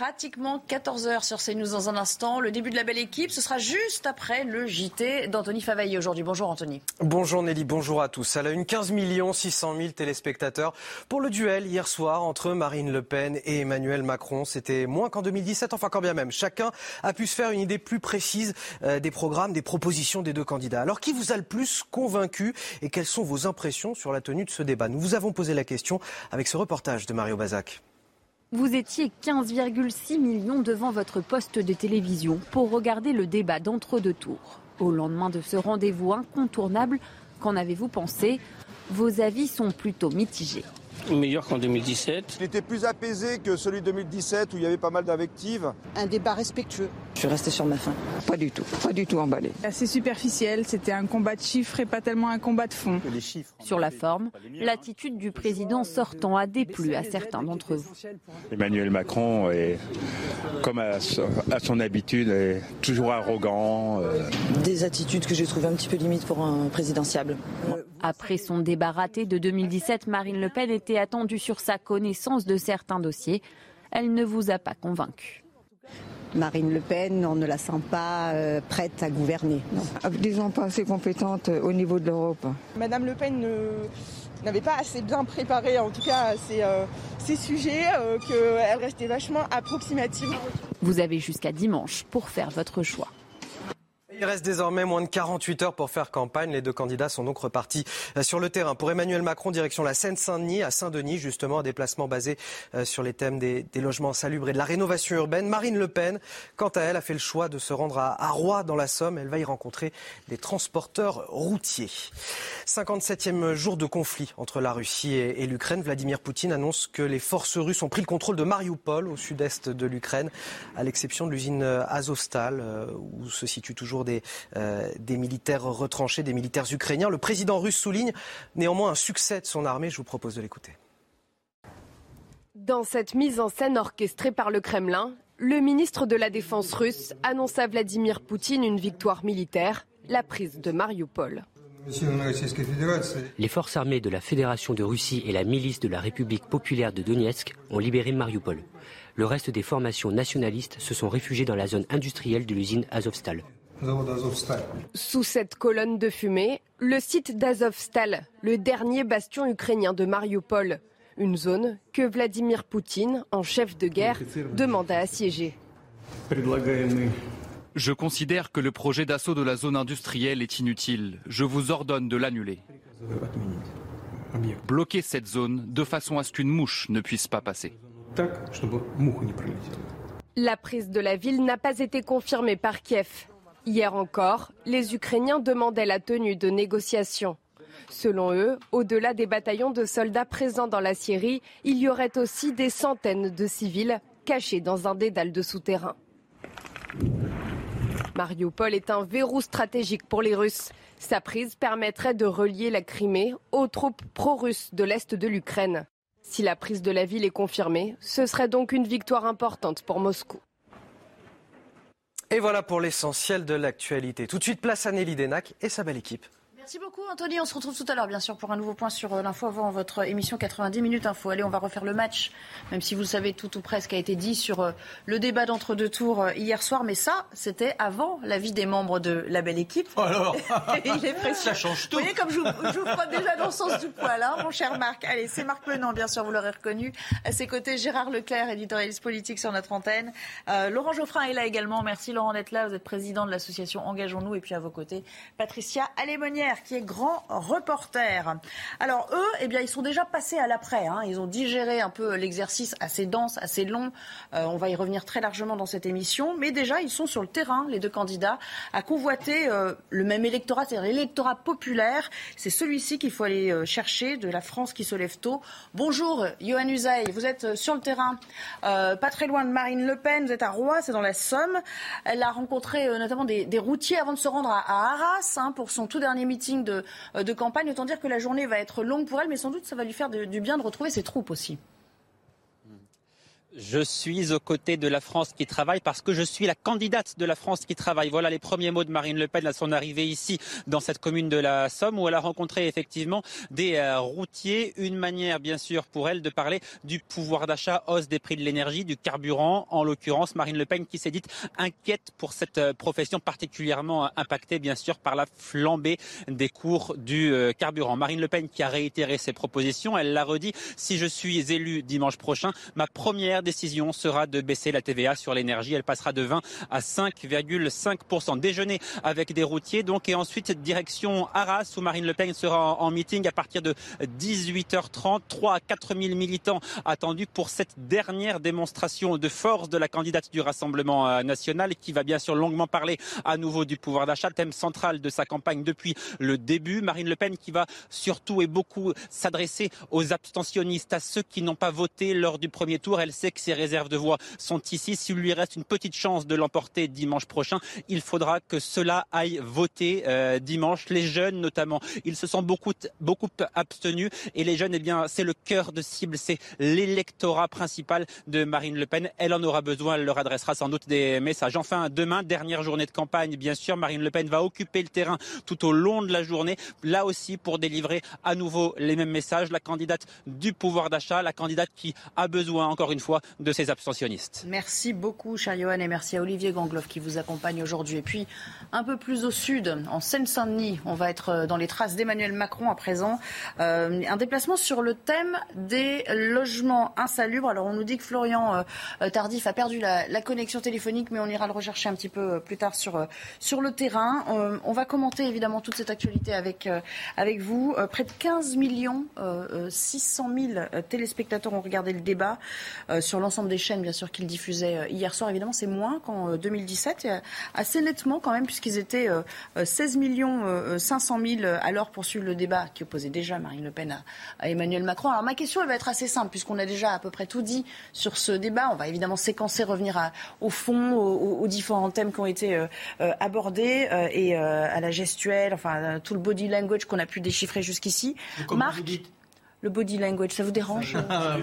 Pratiquement 14h sur CNews dans un instant. Le début de la belle équipe, ce sera juste après le JT d'Anthony Favaillé aujourd'hui. Bonjour Anthony. Bonjour Nelly, bonjour à tous. À la une 15 600 000 téléspectateurs pour le duel hier soir entre Marine Le Pen et Emmanuel Macron. C'était moins qu'en 2017, enfin quand bien même. Chacun a pu se faire une idée plus précise euh, des programmes, des propositions des deux candidats. Alors qui vous a le plus convaincu et quelles sont vos impressions sur la tenue de ce débat? Nous vous avons posé la question avec ce reportage de Mario Bazac. Vous étiez 15,6 millions devant votre poste de télévision pour regarder le débat d'entre-deux tours. Au lendemain de ce rendez-vous incontournable, qu'en avez-vous pensé? Vos avis sont plutôt mitigés meilleur qu'en 2017. Il était plus apaisé que celui de 2017 où il y avait pas mal d'invectives. Un débat respectueux. Je suis resté sur ma faim. Pas du tout, pas du tout emballé. Assez superficiel, c'était un combat de chiffres et pas tellement un combat de fond. Les chiffres. Sur la forme, l'attitude du président sortant a déplu à certains d'entre vous. Emmanuel Macron est, comme à son habitude, est toujours arrogant. Euh. Des attitudes que j'ai trouvées un petit peu limites pour un présidentiable. Après son débat raté de 2017, Marine Le Pen était attendue sur sa connaissance de certains dossiers. Elle ne vous a pas convaincu. Marine Le Pen, on ne la sent pas euh, prête à gouverner. Ah, disons pas assez compétente euh, au niveau de l'Europe. Madame Le Pen n'avait pas assez bien préparé, en tout cas, ces, euh, sujets, qu'elle restait vachement approximative. Vous avez jusqu'à dimanche pour faire votre choix. Il reste désormais moins de 48 heures pour faire campagne. Les deux candidats sont donc repartis euh, sur le terrain. Pour Emmanuel Macron, direction la Seine-Saint-Denis, à Saint-Denis, justement, un déplacement basé euh, sur les thèmes des, logements salubres et de la rénovation urbaine. Marine Le Pen, quant à elle, a fait le choix de se rendre à, Roy, dans la Somme. Elle va y rencontrer des transporteurs routiers. 57e jour de conflit entre la Russie et, l'Ukraine. Vladimir Poutine annonce que les forces russes ont pris le contrôle de Mariupol, au sud-est de l'Ukraine, à l'exception de l'usine Azovstal, euh, où se situent toujours des euh, des, militaires retranchés, des militaires ukrainiens. Le président russe souligne néanmoins un succès de son armée. Je vous propose de l'écouter. Dans cette mise en scène orchestrée par le Kremlin, le ministre de la Défense russe annonce à Vladimir Poutine une victoire militaire, la prise de Mariupol. Les forces armées de la Fédération de Russie et la milice de la République populaire de Donetsk ont libéré Mariupol. Le reste des formations nationalistes se sont réfugiées dans la zone industrielle de l'usine Azovstal. Sous cette colonne de fumée, le site d'Azovstal, le dernier bastion ukrainien de Mariupol, une zone que Vladimir Poutine, en chef de guerre, demande à assiéger. Je considère que le projet d'assaut de la zone industrielle est inutile. Je vous ordonne de l'annuler. Bloquez cette zone de façon à ce qu'une mouche ne puisse pas passer. La prise de la ville n'a pas été confirmée par Kiev. Hier encore, les Ukrainiens demandaient la tenue de négociations. Selon eux, au-delà des bataillons de soldats présents dans la Syrie, il y aurait aussi des centaines de civils cachés dans un dédale de souterrains. Mariupol est un verrou stratégique pour les Russes. Sa prise permettrait de relier la Crimée aux troupes pro-russes de l'Est de l'Ukraine. Si la prise de la ville est confirmée, ce serait donc une victoire importante pour Moscou. Et voilà pour l'essentiel de l'actualité. Tout de suite, place à Nelly Denac et sa belle équipe. Merci beaucoup Anthony. On se retrouve tout à l'heure bien sûr pour un nouveau point sur euh, l'info avant votre émission 90 minutes info. Allez, on va refaire le match, même si vous le savez tout ou presque a été dit sur euh, le débat d'entre deux tours euh, hier soir. Mais ça, c'était avant l'avis des membres de la belle équipe. Oh, alors Il est précieux. Ça change tout. Vous voyez comme je, vous crois déjà dans le sens du poil, hein, mon cher Marc. Allez, c'est Marc Menant, bien sûr, vous l'aurez reconnu. À ses côtés, Gérard Leclerc, éditorialiste politique sur notre antenne. Laurent Geoffrin est là également. Merci Laurent d'être là. Vous êtes président de l'association Engageons-nous. Et puis à vos côtés, Patricia Alémonière qui est grand reporter. Alors eux, eh bien, ils sont déjà passés à l'après. Hein. Ils ont digéré un peu l'exercice assez dense, assez long. Euh, on va y revenir très largement dans cette émission. Mais déjà, ils sont sur le terrain, les deux candidats, à convoiter euh, le même électorat, c'est-à-dire l'électorat populaire. C'est celui-ci qu'il faut aller euh, chercher, de la France qui se lève tôt. Bonjour, Johan Usaï, vous êtes sur le terrain, pas très loin de Marine Le Pen, vous êtes à Rouen, c'est dans la Somme. Elle a rencontré notamment des, routiers avant de se rendre à, Arras hein, pour son tout dernier meeting de, de campagne. Autant dire que la journée va être longue pour elle, mais sans doute ça va lui faire du bien de retrouver ses troupes aussi. Je suis aux côtés de la France qui travaille parce que je suis la candidate de la France qui travaille. Voilà les premiers mots de Marine Le Pen à son arrivée ici dans cette commune de la Somme où elle a rencontré effectivement des euh, routiers. Une manière bien sûr pour elle de parler du pouvoir d'achat, hausse des prix de l'énergie, du carburant. En l'occurrence, Marine Le Pen qui s'est dite inquiète pour cette euh, profession particulièrement euh, impactée bien sûr par la flambée des cours du carburant. Marine Le Pen qui a réitéré ses propositions, elle l'a redit, si je suis élu dimanche prochain, ma première décision sera de baisser la TVA sur l'énergie. Elle passera de 20 à 5,5%. Déjeuner avec des routiers donc et ensuite direction Arras où Marine Le Pen sera en, meeting à partir de 18h30. 3 à 4 000 militants attendus pour cette dernière démonstration de force de la candidate du Rassemblement euh, national qui va bien sûr longuement parler à nouveau du pouvoir d'achat, thème central de sa campagne depuis le début. Marine Le Pen qui va surtout et beaucoup s'adresser aux abstentionnistes, à ceux qui n'ont pas voté lors du premier tour. Elle sait que ses réserves de voix sont ici. S'il lui reste une petite chance de l'emporter dimanche prochain, il faudra que cela aille voter euh, dimanche. Les jeunes notamment, ils se sont beaucoup, beaucoup abstenus. Et les jeunes, eh bien, c'est le cœur de cible, c'est l'électorat principal de Marine Le Pen. Elle en aura besoin, elle leur adressera sans doute des messages. Enfin, demain, dernière journée de campagne, bien sûr, Marine Le Pen va occuper le terrain tout au long de la journée, là aussi pour délivrer à nouveau les mêmes messages. La candidate du pouvoir d'achat, la candidate qui a besoin, encore une fois, de ces abstentionnistes. Merci beaucoup, cher Johan, et merci à Olivier Gangloff qui vous accompagne aujourd'hui. Et puis, un peu plus au sud, en Seine-Saint-Denis, on va être euh, dans les traces d'Emmanuel Macron à présent. Euh, un déplacement sur le thème des logements insalubres. Alors, on nous dit que Florian euh, Tardif a perdu la, connexion téléphonique, mais on ira le rechercher un petit peu plus tard sur, sur le terrain. on va commenter évidemment toute cette actualité avec, avec vous. près de 15 millions 600 000 téléspectateurs ont regardé le débat l'ensemble des chaînes, bien sûr, qu'ils diffusaient euh, hier soir. Évidemment, c'est moins qu'en 2017, euh, assez nettement quand même, puisqu'ils étaient 16 millions 500 000 alors pour suivre le débat qui opposait déjà Marine Le Pen à, Emmanuel Macron. Alors ma question, elle va être assez simple, puisqu'on a déjà à peu près tout dit sur ce débat. On va évidemment séquencer, revenir au fond, aux, différents thèmes qui ont été euh, abordés et à la gestuelle, enfin tout le body language qu'on a pu déchiffrer jusqu'ici. Marc, le body language, ça vous dérange ah,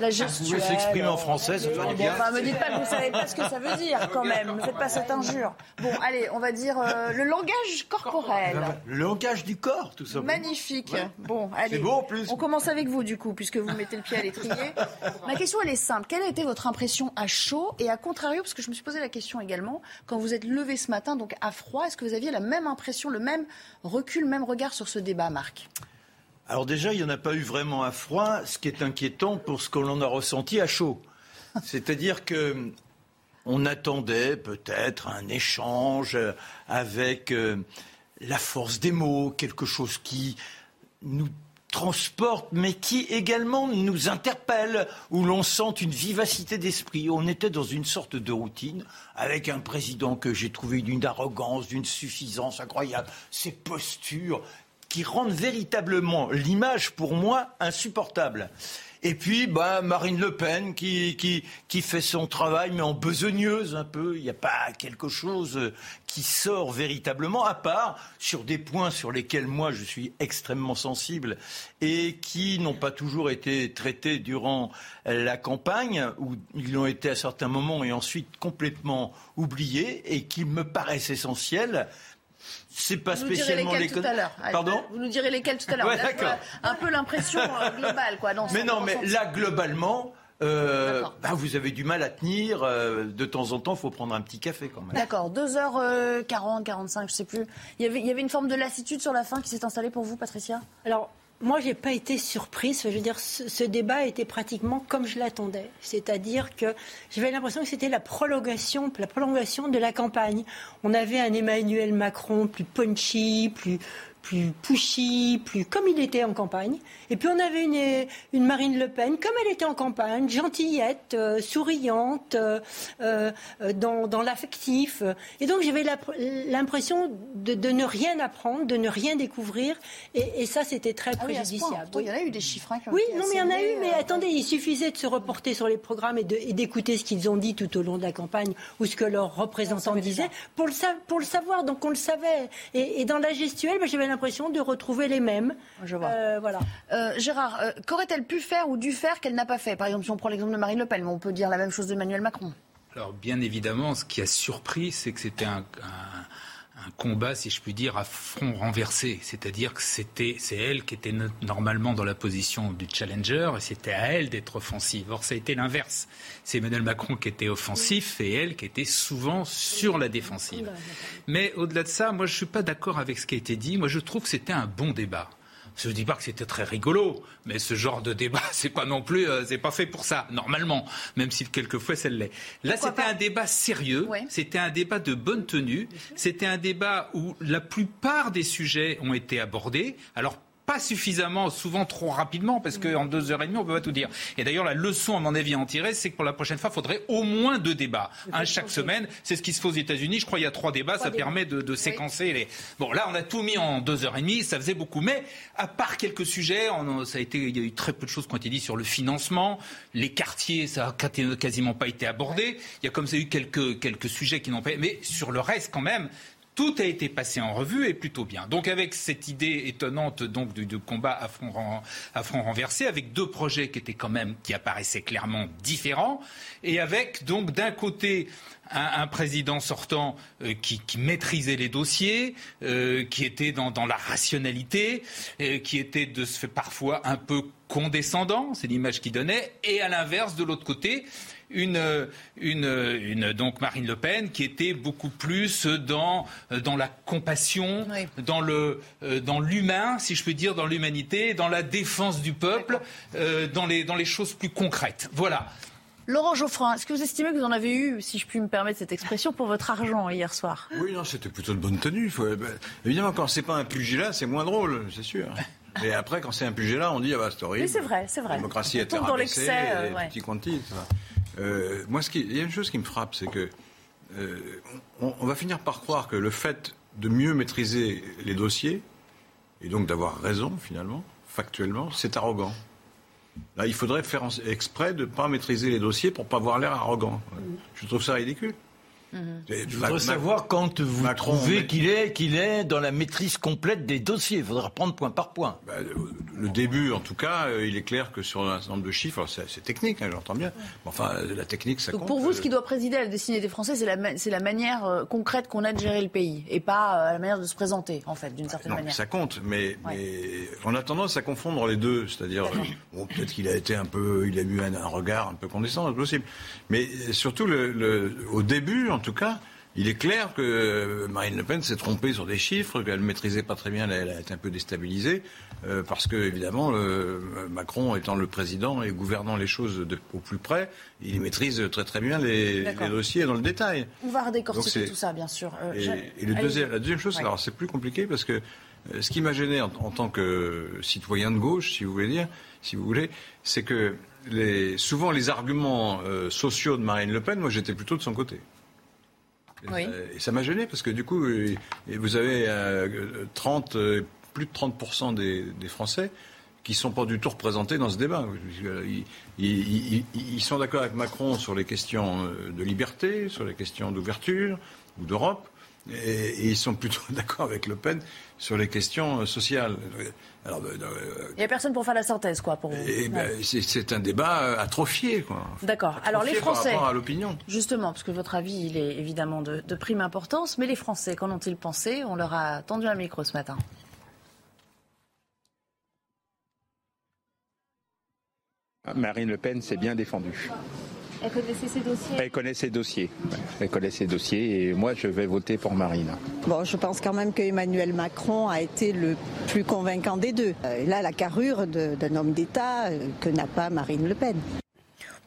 La gestuelle. Vous s'exprimer en français, ça veut dire. Enfin, me dites pas que vous savez pas ce que ça veut dire, quand même. Ne faites pas cette injure. Bon, allez, on va dire euh, le langage corporel. Le langage du corps, tout ça. Magnifique. Bon, allez. C'est beau en plus. On commence avec vous, du coup, puisque vous mettez le pied à l'étrier. Ma question, elle est simple. Quelle a été votre impression à chaud et à contrario, parce que je me suis posé la question également, quand vous êtes levé ce matin, donc à froid, est-ce que vous aviez la même impression, le même recul, le même regard sur ce débat, Marc? Alors déjà, il n'y en a pas eu vraiment à froid, ce qui est inquiétant pour ce que l'on a ressenti à chaud. C'est-à-dire que on attendait peut-être un échange avec euh, la force des mots, quelque chose qui nous transporte, mais qui également nous interpelle, où l'on sent une vivacité d'esprit. On était dans une sorte de routine, avec un président que j'ai trouvé d'une arrogance, d'une suffisance incroyable, ses postures qui rendent véritablement l'image, pour moi, insupportable. Et puis, bah, Marine Le Pen qui, fait son travail, mais en besogneuse un peu. Il n'y a pas quelque chose qui sort véritablement, à part sur des points sur lesquels moi je suis extrêmement sensible et qui n'ont pas toujours été traités durant la campagne, où ils l'ont été à certains moments et ensuite complètement oubliés, et qui me paraissent essentiels c'est pas vous spécialement les tout à l'heure. Pardon Vous nous direz lesquels tout à l'heure. un peu l'impression euh, globale, quoi. mais non, mais là, globalement. Euh, bah, vous avez du mal à tenir. Euh, de temps en temps, il faut prendre un petit café quand même. D'accord. 2h40, 45, je sais plus. Il y, avait, il y avait une forme de lassitude sur la fin qui s'est installée pour vous, Patricia? Alors, moi, j'ai pas été surprise. Je veux dire, ce, débat était pratiquement comme je l'attendais. C'est-à-dire que j'avais l'impression que c'était la prolongation, la prolongation de la campagne. On avait un Emmanuel Macron plus punchy, plus, plus pushy, plus comme il était en campagne. Et puis on avait une, une Marine Le Pen comme elle était en campagne, gentillette, euh, souriante, euh, euh, dans, dans l'affectif. Et donc j'avais l'impression de, de, ne rien apprendre, de ne rien découvrir. Et, et ça, c'était très ah préjudiciable. Oui, il y en a eu des chiffres. Hein, oui, non, mais il y en a eu. Mais attendez, il suffisait de se reporter sur les programmes et d'écouter ce qu'ils ont dit tout au long de la campagne ou ce que leurs représentants disaient pour le, pour le savoir. Donc on le savait. Et, et dans la gestuelle, ben, j'avais l'impression de retrouver les mêmes. Je vois. Euh, voilà. Euh, Gérard, euh, qu'aurait-elle pu faire ou dû faire qu'elle n'a pas fait? Par exemple, si on prend l'exemple de Marine Le Pen, mais on peut dire la même chose d'Emmanuel Macron. Alors bien évidemment, ce qui a surpris, c'est que c'était un, combat, si je puis dire, à front renversé. C'est-à-dire que c'était, c'est elle qui était normalement dans la position du challenger, et c'était à elle d'être offensive. Or, ça a été l'inverse. C'est Emmanuel Macron qui était offensif et elle qui était souvent sur la défensive. Mais au-delà de ça, moi, je ne suis pas d'accord avec ce qui a été dit. Moi, je trouve que c'était un bon débat. Je ne dis pas que c'était très rigolo, mais ce genre de débat, c'est pas non plus, euh, c'est pas fait pour ça, normalement, même si quelquefois ça l'est. Là, c'était un débat sérieux, c'était un débat de bonne tenue, c'était un débat où la plupart des sujets ont été abordés. Alors pas suffisamment, souvent trop rapidement, parce qu'en deux heures et demie, on ne peut pas tout dire. Et d'ailleurs, la leçon, à mon avis, à en tirer, c'est que pour la prochaine fois, il faudrait au moins deux débats. Un chaque semaine. C'est ce qui se fait aux États-Unis. Je crois qu'il y a trois débats. ça permet de, séquencer les. Bon, là, on a tout mis en deux heures et demie. Ça faisait beaucoup. Mais, à part quelques sujets, on, ça a été, il y a eu très peu de choses qui ont été dites sur le financement. Les quartiers, ça a quasiment pas été abordé. Il y a comme ça eu quelques, quelques sujets qui n'ont pas. Mais sur le reste, quand même, tout a été passé en revue et plutôt bien. Donc avec cette idée étonnante donc de, combat à front, à front, renversé, avec deux projets qui étaient quand même qui apparaissaient clairement différents, et avec donc d'un côté un, président sortant euh, qui, maîtrisait les dossiers, euh, qui était dans, la rationalité, euh, qui était de ce fait parfois un peu condescendant, c'est l'image qu'il donnait, et à l'inverse de l'autre côté une, une, donc Marine Le Pen qui était beaucoup plus dans, dans la compassion, dans le dans l'humain, si je peux dire, dans l'humanité, dans la défense du peuple, dans les dans les choses plus concrètes. Voilà. Laurent Geoffrin, est-ce que vous estimez que vous en avez eu, si je puis me permettre cette expression, pour votre argent hier soir? Oui, non, c'était plutôt de bonne tenue. Faut... Ben, évidemment, quand c'est pas un pugilat, c'est moins drôle, c'est sûr. Mais après, quand c'est un pugilat, on dit ah bah c'est horrible. Oui, c'est vrai, c'est vrai. La démocratie est dans l'excès, euh, petit quanti. Euh, moi, ce qui... il y a une chose qui me frappe, c'est que euh, on, va finir par croire que le fait de mieux maîtriser les dossiers et donc d'avoir raison finalement, factuellement, c'est arrogant. Là, il faudrait faire exprès de ne pas maîtriser les dossiers pour ne pas avoir l'air arrogant. Je trouve ça ridicule. Mhm. Je voudrais savoir quand vous trouvez qu'il est, qu'il est dans la maîtrise complète des dossiers. Il faudra prendre point par point. Bah, le début, en tout cas, euh, il est clair que sur un certain nombre de chiffres, c'est technique, hein, j'entends bien. enfin, la technique, ça Donc compte. Pour vous, ce qui doit présider à la destinée des Français, c'est la, la, manière euh, concrète qu'on a de gérer le pays, et pas euh, la manière de se présenter, en fait, d'une certaine non, manière. Ça compte, mais, on a tendance à confondre les deux. C'est-à-dire, bon, peut-être qu'il a été un peu, il a eu un, regard un peu condescendant, c'est possible. Mais surtout, le, au début, en tout cas, il est clair que Marine Le Pen s'est trompée sur des chiffres, qu'elle ne maîtrisait pas très bien, elle a été un peu déstabilisée, euh, parce que, évidemment, Macron étant le président et gouvernant les choses au plus près, il maîtrise très très bien les, dossiers dans le détail. On va redécortiquer tout ça, bien sûr. Euh, et, le deuxième, la deuxième chose, alors c'est plus compliqué parce que euh, ce qui m'a gêné en, tant que citoyen de gauche, si vous voulez dire, si vous voulez, c'est que les, souvent les arguments sociaux de Marine Le Pen, moi j'étais plutôt de son côté. Euh, et ça m'a gêné parce que du coup, euh, vous avez 30, euh, plus de 30% des, Français qui ne sont pas du tout représentés dans ce débat. Ils, sont d'accord avec Macron sur les questions de liberté, sur les questions d'ouverture ou d'Europe, et, ils sont plutôt d'accord avec Le Pen sur les questions sociales. Alors, euh, Il n'y a personne pour faire la synthèse, quoi, pour eh ben, c'est un débat euh, atrophié, quoi. D'accord. Alors les Français, par à l'opinion. Justement, parce que votre avis, il est évidemment de, prime importance, mais les Français, qu'en ont-ils pensé? On leur a tendu un micro ce matin. Marine Le Pen s'est bien défendue. Elle connaissait ses dossiers Elle connaît ses dossiers. Elle connaît ses dossiers et moi je vais voter pour Marine. Bon, je pense quand même qu'Emmanuel Macron a été le plus convaincant des deux. Euh, il a la carrure d'un homme d'État euh, que n'a pas Marine Le Pen.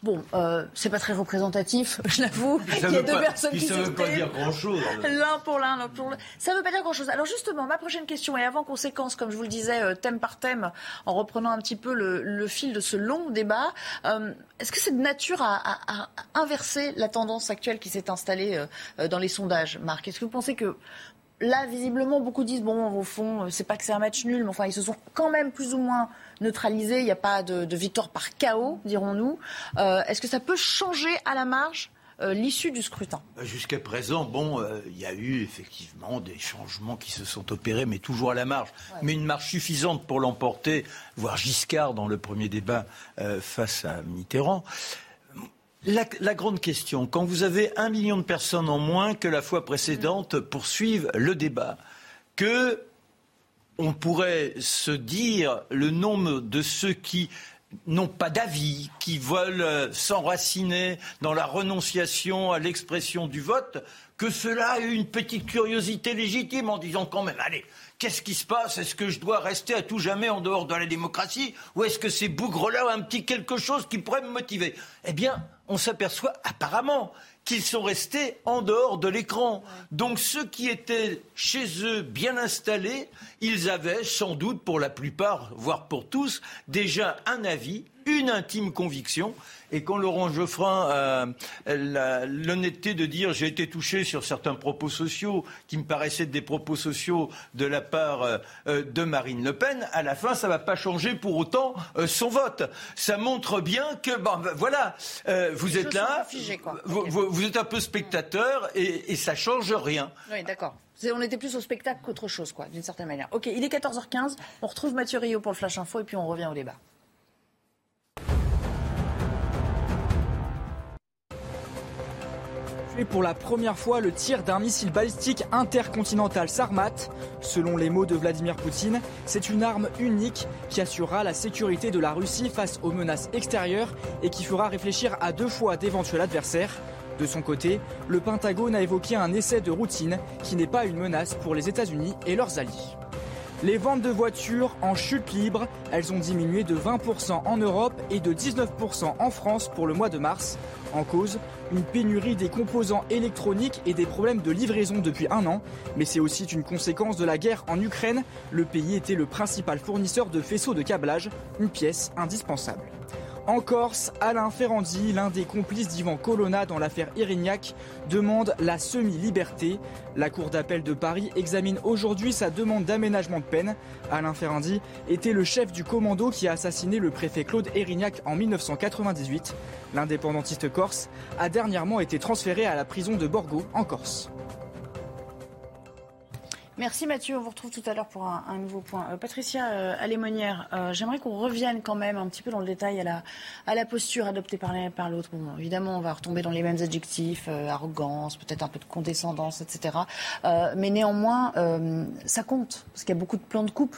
Bon, euh, c'est pas très représentatif, je l'avoue. Il y a deux personnes qui Ça ne veut pas dire grand-chose. L'un pour l'un, l'autre pour l'autre. Ça ne veut pas dire grand-chose. Alors justement, ma prochaine question, et avant conséquence, comme je vous le disais, euh, thème par thème, en reprenant un petit peu le, fil de ce long débat, euh, est-ce que c'est de nature à, à, inverser la tendance actuelle qui s'est installée euh, dans les sondages, Marc? Est-ce que vous pensez que là, visiblement, beaucoup disent bon, au fond, c'est pas que c'est un match nul, mais enfin, ils se sont quand même plus ou moins neutralisés. Il n'y a pas de, victoire par chaos, dirons-nous. Euh, est-ce que ça peut changer à la marge euh, l'issue du scrutin? Bah, Jusqu'à présent, bon, euh, il y a eu effectivement des changements qui se sont opérés, mais toujours à la marge. Mais une marge suffisante pour l'emporter, voire Giscard dans le premier débat face à Mitterrand. La, grande question, quand vous avez un million de personnes en moins que la fois précédente poursuivent le débat, que on pourrait se dire le nombre de ceux qui n'ont pas d'avis, qui veulent s'enraciner dans la renonciation à l'expression du vote, que cela a une petite curiosité légitime en disant quand même, allez, qu'est-ce qui se passe? Est-ce que je dois rester à tout jamais en dehors de la démocratie? Ou est-ce que ces bougres-là ont un petit quelque chose qui pourrait me motiver? Eh bien, on s'aperçoit apparemment qu'ils sont restés en dehors de l'écran. Donc ceux qui étaient chez eux bien installés, ils avaient sans doute pour la plupart, voire pour tous, déjà un avis, une intime conviction et quand Laurent Geoffrin a l'honnêteté de dire j'ai été touché sur certains propos sociaux qui me paraissaient des propos sociaux de la part euh, de Marine Le Pen, à la fin, ça ne va pas changer pour autant euh, son vote. Ça montre bien que, ben, voilà, euh, vous êtes là, vous, êtes un peu spectateur et, et ça change rien. Oui, d'accord. On était plus au spectacle qu'autre chose, quoi, d'une certaine manière. Ok, il est 14h15. On retrouve Mathieu Rio pour le Flash Info et puis on revient au débat. Pour la première fois le tir d'un missile balistique intercontinental Sarmat. Selon les mots de Vladimir Poutine, c'est une arme unique qui assurera la sécurité de la Russie face aux menaces extérieures et qui fera réfléchir à deux fois d'éventuels adversaires. De son côté, le Pentagone a évoqué un essai de routine qui n'est pas une menace pour les États-Unis et leurs alliés. Les ventes de voitures en chute libre, elles ont diminué de 20% en Europe et de 19% en France pour le mois de mars. En cause, une pénurie des composants électroniques et des problèmes de livraison depuis un an. Mais c'est aussi une conséquence de la guerre en Ukraine. Le pays était le principal fournisseur de faisceaux de câblage, une pièce indispensable. En Corse, Alain Ferrandi, l'un des complices d'Ivan Colonna dans l'affaire Irignac, demande la semi-liberté. La Cour d'appel de Paris examine aujourd'hui sa demande d'aménagement de peine. Alain Ferrandi était le chef du commando qui a assassiné le préfet Claude Erignac en 1998. L'indépendantiste corse a dernièrement été transféré à la prison de Borgo en Corse. Merci Mathieu, on vous retrouve tout à l'heure pour un, nouveau point. Euh, Patricia euh, Alémonière, euh, j'aimerais qu'on revienne quand même un petit peu dans le détail à la, posture adoptée par l'un et par l'autre. Évidemment, on va retomber dans les mêmes adjectifs, arrogance, peut-être un peu de condescendance, etc. mais néanmoins, ça compte, parce qu'il y a beaucoup de plans de coupe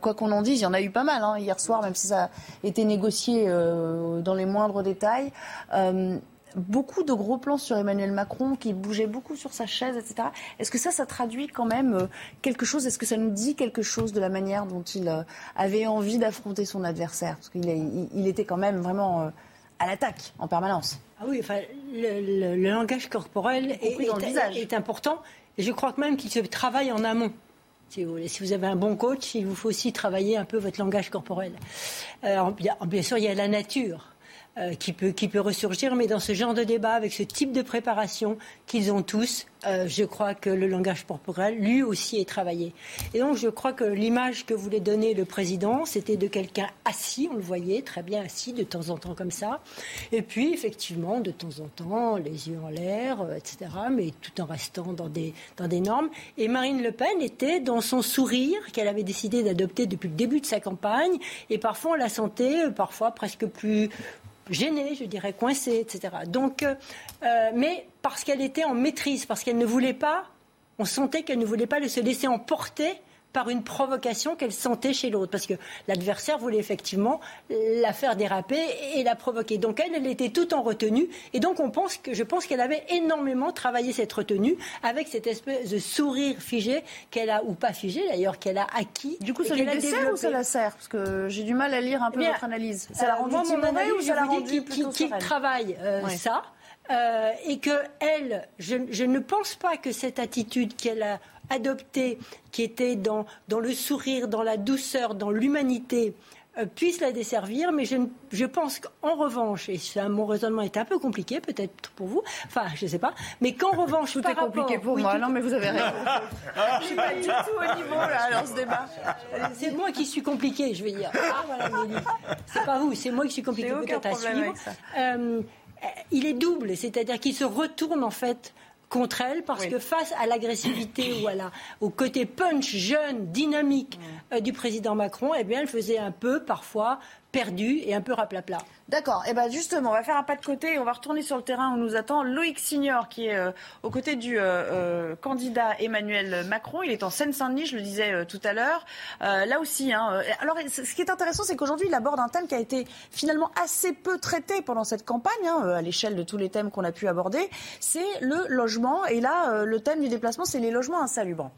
quoi qu'on en dise, il y en a eu pas mal hein, hier soir, même si ça a été négocié dans les moindres détails beaucoup de gros plans sur Emmanuel Macron qui bougeait beaucoup sur sa chaise, etc. Est-ce que ça, ça traduit quand même euh, quelque chose? Est-ce que ça nous dit quelque chose de la manière dont il euh, avait envie d'affronter son adversaire? Parce qu'il il était quand même vraiment euh, à l'attaque en permanence. Ah oui, enfin, le, langage corporel est, important. Et je crois que même qu'il se travaille en amont. Si vous, si vous, avez un bon coach, il vous faut aussi travailler un peu votre langage corporel. bien sûr, il y a la nature. Euh, qui, peut, qui ressurgir, mais dans ce genre de débat, avec ce type de préparation qu'ils ont tous, euh, je crois que le langage corporel, lui aussi, est travaillé. Et donc, je crois que l'image que voulait donner le président, c'était de quelqu'un assis, on le voyait très bien assis de temps en temps comme ça, et puis effectivement, de temps en temps, les yeux en l'air, euh, etc., mais tout en restant dans des, dans des normes. Et Marine Le Pen était dans son sourire qu'elle avait décidé d'adopter depuis le début de sa campagne, et parfois on la sentait, parfois presque plus gênée, je dirais, coincée, etc. Donc, euh, mais parce qu'elle était en maîtrise, parce qu'elle ne voulait pas, on sentait qu'elle ne voulait pas se laisser emporter par une provocation qu'elle sentait chez l'autre. Parce que l'adversaire voulait effectivement la faire déraper et la provoquer. Donc elle, elle était tout en retenue. Et donc on pense que, je pense qu'elle avait énormément travaillé cette retenue avec cette espèce de sourire figé qu'elle a, ou pas figé d'ailleurs, qu'elle a acquis. Du coup, ça lui dessert ou ça la sert? Parce que j'ai du mal à lire un peu votre analyse. Ça l'a rendu timoré ou ça l'a plutôt Qu'il travaille euh, ça. Euh, et que elle, je, je, ne pense pas que cette attitude qu'elle a adoptée, qui était dans, dans le sourire, dans la douceur, dans l'humanité, euh, puisse la desservir, mais je, je pense qu'en revanche, et ça, mon raisonnement est un peu compliqué peut-être pour vous, enfin je ne sais pas, mais qu'en revanche... Tout est compliqué pour moi, non mais vous avez raison. je suis pas du tout au niveau là dans ce débat. C'est moi qui suis compliqué, je vais dire. Ah voilà, c'est pas vous, c'est moi qui suis compliqué peut-être à suivre. Euh, il est double, c'est-à-dire qu'il se retourne en fait contre elle parce que face à l'agressivité ou à la, au côté punch jeune, dynamique euh, du président Macron, eh bien, elle faisait un peu parfois perdu et un peu raplapla. D'accord. Et eh ben justement, on va faire un pas de côté et on va retourner sur le terrain où nous attend Loïc Signor, qui est euh, aux côtés du euh, euh, candidat Emmanuel Macron. Il est en Seine-Saint-Denis, je le disais tout à l'heure. là aussi, hein, alors ce qui est intéressant, c'est qu'aujourd'hui, il aborde un thème qui a été finalement assez peu traité pendant cette campagne, hein, à l'échelle de tous les thèmes qu'on a pu aborder. C'est le logement. Et là, le thème du déplacement, c'est les logements insalubres.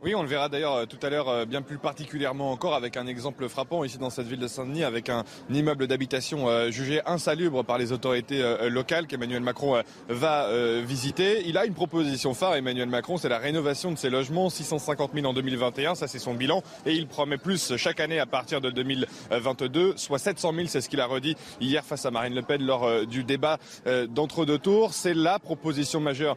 Oui, on le verra d'ailleurs euh, tout à l'heure euh, bien plus particulièrement encore avec un exemple frappant ici dans cette ville de Saint-Denis avec un immeuble d'habitation euh, jugé insalubre par les autorités locales qu'Emmanuel Macron va visiter. Il a une proposition phare, Emmanuel Macron, c'est la rénovation de ses logements, 650 000 en 2021, ça c'est son bilan, et il promet plus chaque année à partir de 2022, soit 700 000, c'est ce qu'il a redit hier face à Marine Le Pen lors du débat d'entre-deux tours. C'est la proposition majeure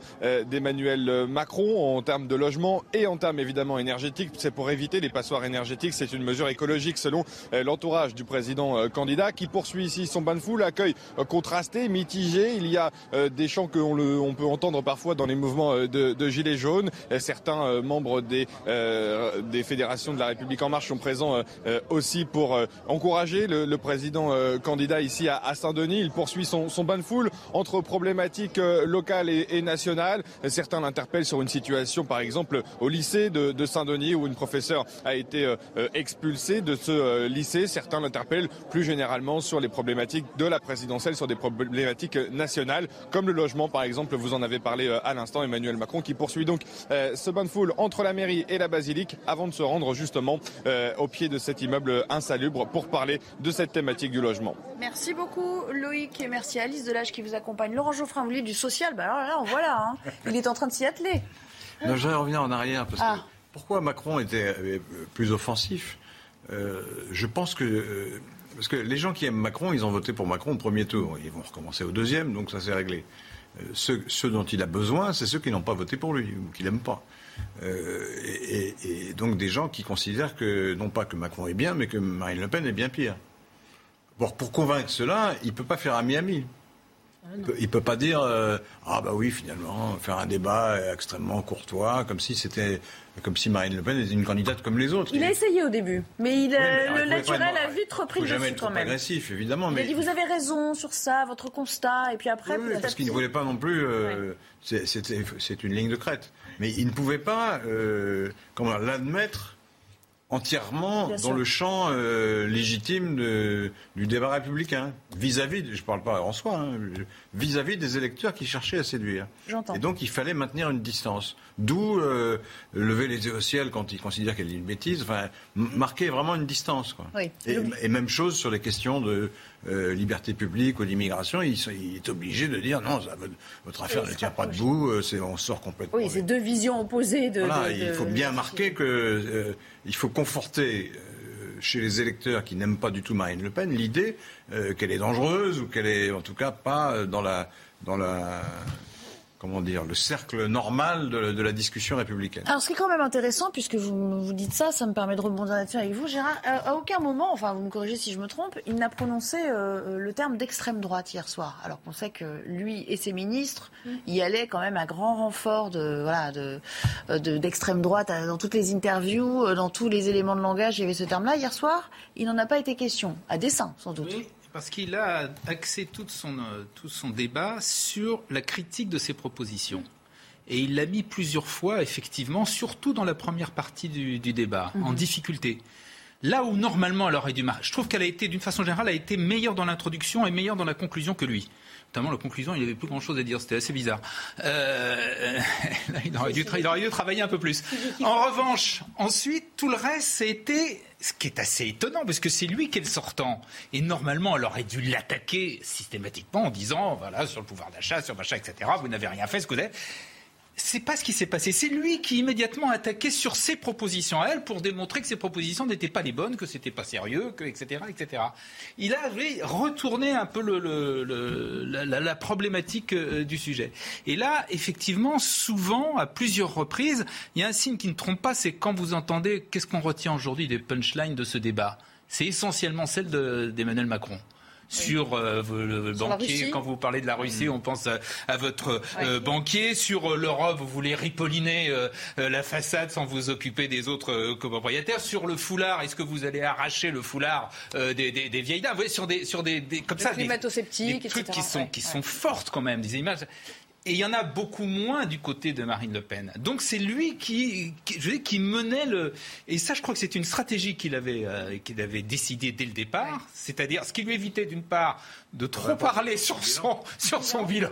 d'Emmanuel Macron en termes de logement et en termes évidemment énergétique. C'est pour éviter les passoires énergétiques. C'est une mesure écologique selon euh, l'entourage du président euh, candidat qui poursuit ici son bain de foule, accueil euh, contrasté, mitigé. Il y a des chants qu'on on peut entendre parfois dans les mouvements de, Gilets jaunes. Certains membres des, fédérations de la République en marche sont présents aussi pour encourager le, président candidat ici à, Saint-Denis. Il poursuit son, son bain de foule entre problématiques locales et, et nationales. Certains l'interpellent sur une situation, par exemple, au lycée de de, Saint-Denis où une professeure a été euh, euh, expulsée de ce euh, lycée. Certains l'interpellent plus généralement sur les problématiques de la présidentielle, sur des problématiques nationales, comme le logement par exemple. Vous en avez parlé à l'instant, Emmanuel Macron, qui poursuit donc ce bain de foule entre la mairie et la basilique avant de se rendre justement au pied de cet immeuble insalubre pour parler de cette thématique du logement. Merci beaucoup Loïc et merci Alice Delage qui vous accompagne. Laurent Geoffrin, vous du social, bah alors là, voilà, hein. il est en train de s'y atteler. Non, je vais revenir en arrière parce que ah. Pourquoi Macron était euh, plus offensif euh, Je pense que euh, parce que les gens qui aiment Macron, ils ont voté pour Macron au premier tour. Ils vont recommencer au deuxième, donc ça s'est réglé. Ceux, dont il a besoin, c'est ceux qui n'ont pas voté pour lui ou qui l'aiment pas. et, donc des gens qui considèrent que non pas que Macron est bien, mais que Marine Le Pen est bien pire. Bon, pour convaincre cela, il ne peut pas faire un Miami. Il peut pas dire euh, ah bah oui finalement faire un débat extrêmement courtois comme si c'était comme si Marine Le Pen était une candidate comme les autres. Il a essayé au début, mais, il, le naturel a vite repris le dessus quand même. agressif évidemment. Il mais a dit vous avez raison sur ça, votre constat et puis après. Oui, parce qu'il ne voulait pas non plus. Euh, c'est une ligne de crête, mais il ne pouvait pas euh, comment l'admettre entièrement dans le champ euh, légitime du débat républicain, vis-à-vis, je ne parle pas en soi, hein, vis-à-vis des électeurs qui cherchaient à séduire. Et donc il fallait maintenir une distance. D'où euh, lever les yeux au ciel quand il considère qu'elle est une bêtise, enfin, marquer vraiment une distance. Quoi. Et, même chose sur les questions de euh, liberté publique ou d'immigration, il, est obligé de dire non, votre affaire ne tient pas debout, on sort complètement. Oui, c'est deux visions opposées de. Voilà, il faut bien marquer que il faut conforter euh, chez les électeurs qui n'aiment pas du tout Marine Le Pen l'idée euh, qu'elle est dangereuse ou qu'elle est en tout cas pas dans la dans la comment dire, le cercle normal de, la discussion républicaine. Alors, ce qui est quand même intéressant, puisque vous, vous dites ça, ça me permet de rebondir là-dessus avec vous, Gérard. À, aucun moment, enfin, vous me corrigez si je me trompe, il n'a prononcé euh, le terme d'extrême droite hier soir. Alors qu'on sait que lui et ses ministres y allaient quand même à grand renfort de voilà de d'extrême droite dans toutes les interviews, euh, dans tous les éléments de langage. Il y avait ce terme-là hier soir. Il n'en a pas été question, à dessein, sans doute. Parce qu'il a axé tout son, euh, tout son débat sur la critique de ses propositions. Et il l'a mis plusieurs fois, effectivement, surtout dans la première partie du, débat, en mhm. difficulté. Là où normalement elle aurait dû marcher. Je trouve qu'elle a été, d'une façon générale, a été meilleure dans l'introduction et meilleure dans la conclusion que lui. Notamment la conclusion, il avait plus grand chose à dire, c'était assez bizarre. Euh, il, aurait dû, il, aurait dû, travailler un peu plus. En revanche, ensuite, tout le reste, c'était ce qui est assez étonnant, parce que c'est lui qui est le sortant. Et normalement, elle aurait dû l'attaquer systématiquement en disant, voilà, sur le pouvoir d'achat, sur machin, etc., vous n'avez rien fait, ce que vous avez c'est pas ce qui s'est passé. C'est lui qui immédiatement a attaqué sur ses propositions à elle pour démontrer que ses propositions n'étaient pas les bonnes, que c'était pas sérieux, que etc. etc. Il avait retourné un peu la, problématique euh, du sujet. Et là, effectivement, souvent, à plusieurs reprises, il y a un signe qui ne trompe pas, c'est quand vous entendez qu'est-ce qu'on retient aujourd'hui des punchlines de ce débat? C'est essentiellement celle d'Emmanuel Macron sur euh, le banquier. Quand vous parlez de la Russie, mm. on pense à, votre euh, banquier. Sur euh, l'Europe, vous voulez ripolliner la façade sans vous occuper des autres copropriétaires. Sur le foulard, est-ce que vous allez arracher le foulard des, des, vieilles dames? Vous voyez, sur des, sur des, comme ça, des, des trucs qui sont, qui sont fortes quand même, des images. Et il y en a beaucoup moins du côté de Marine Le Pen. Donc c'est lui qui, qui, qui, menait le. Et ça, je crois que c'est une stratégie qu'il avait, euh, qu'il avait décidé dès le départ. C'est-à-dire ce qui lui évitait d'une part de trop parler sur son, sur son bilan.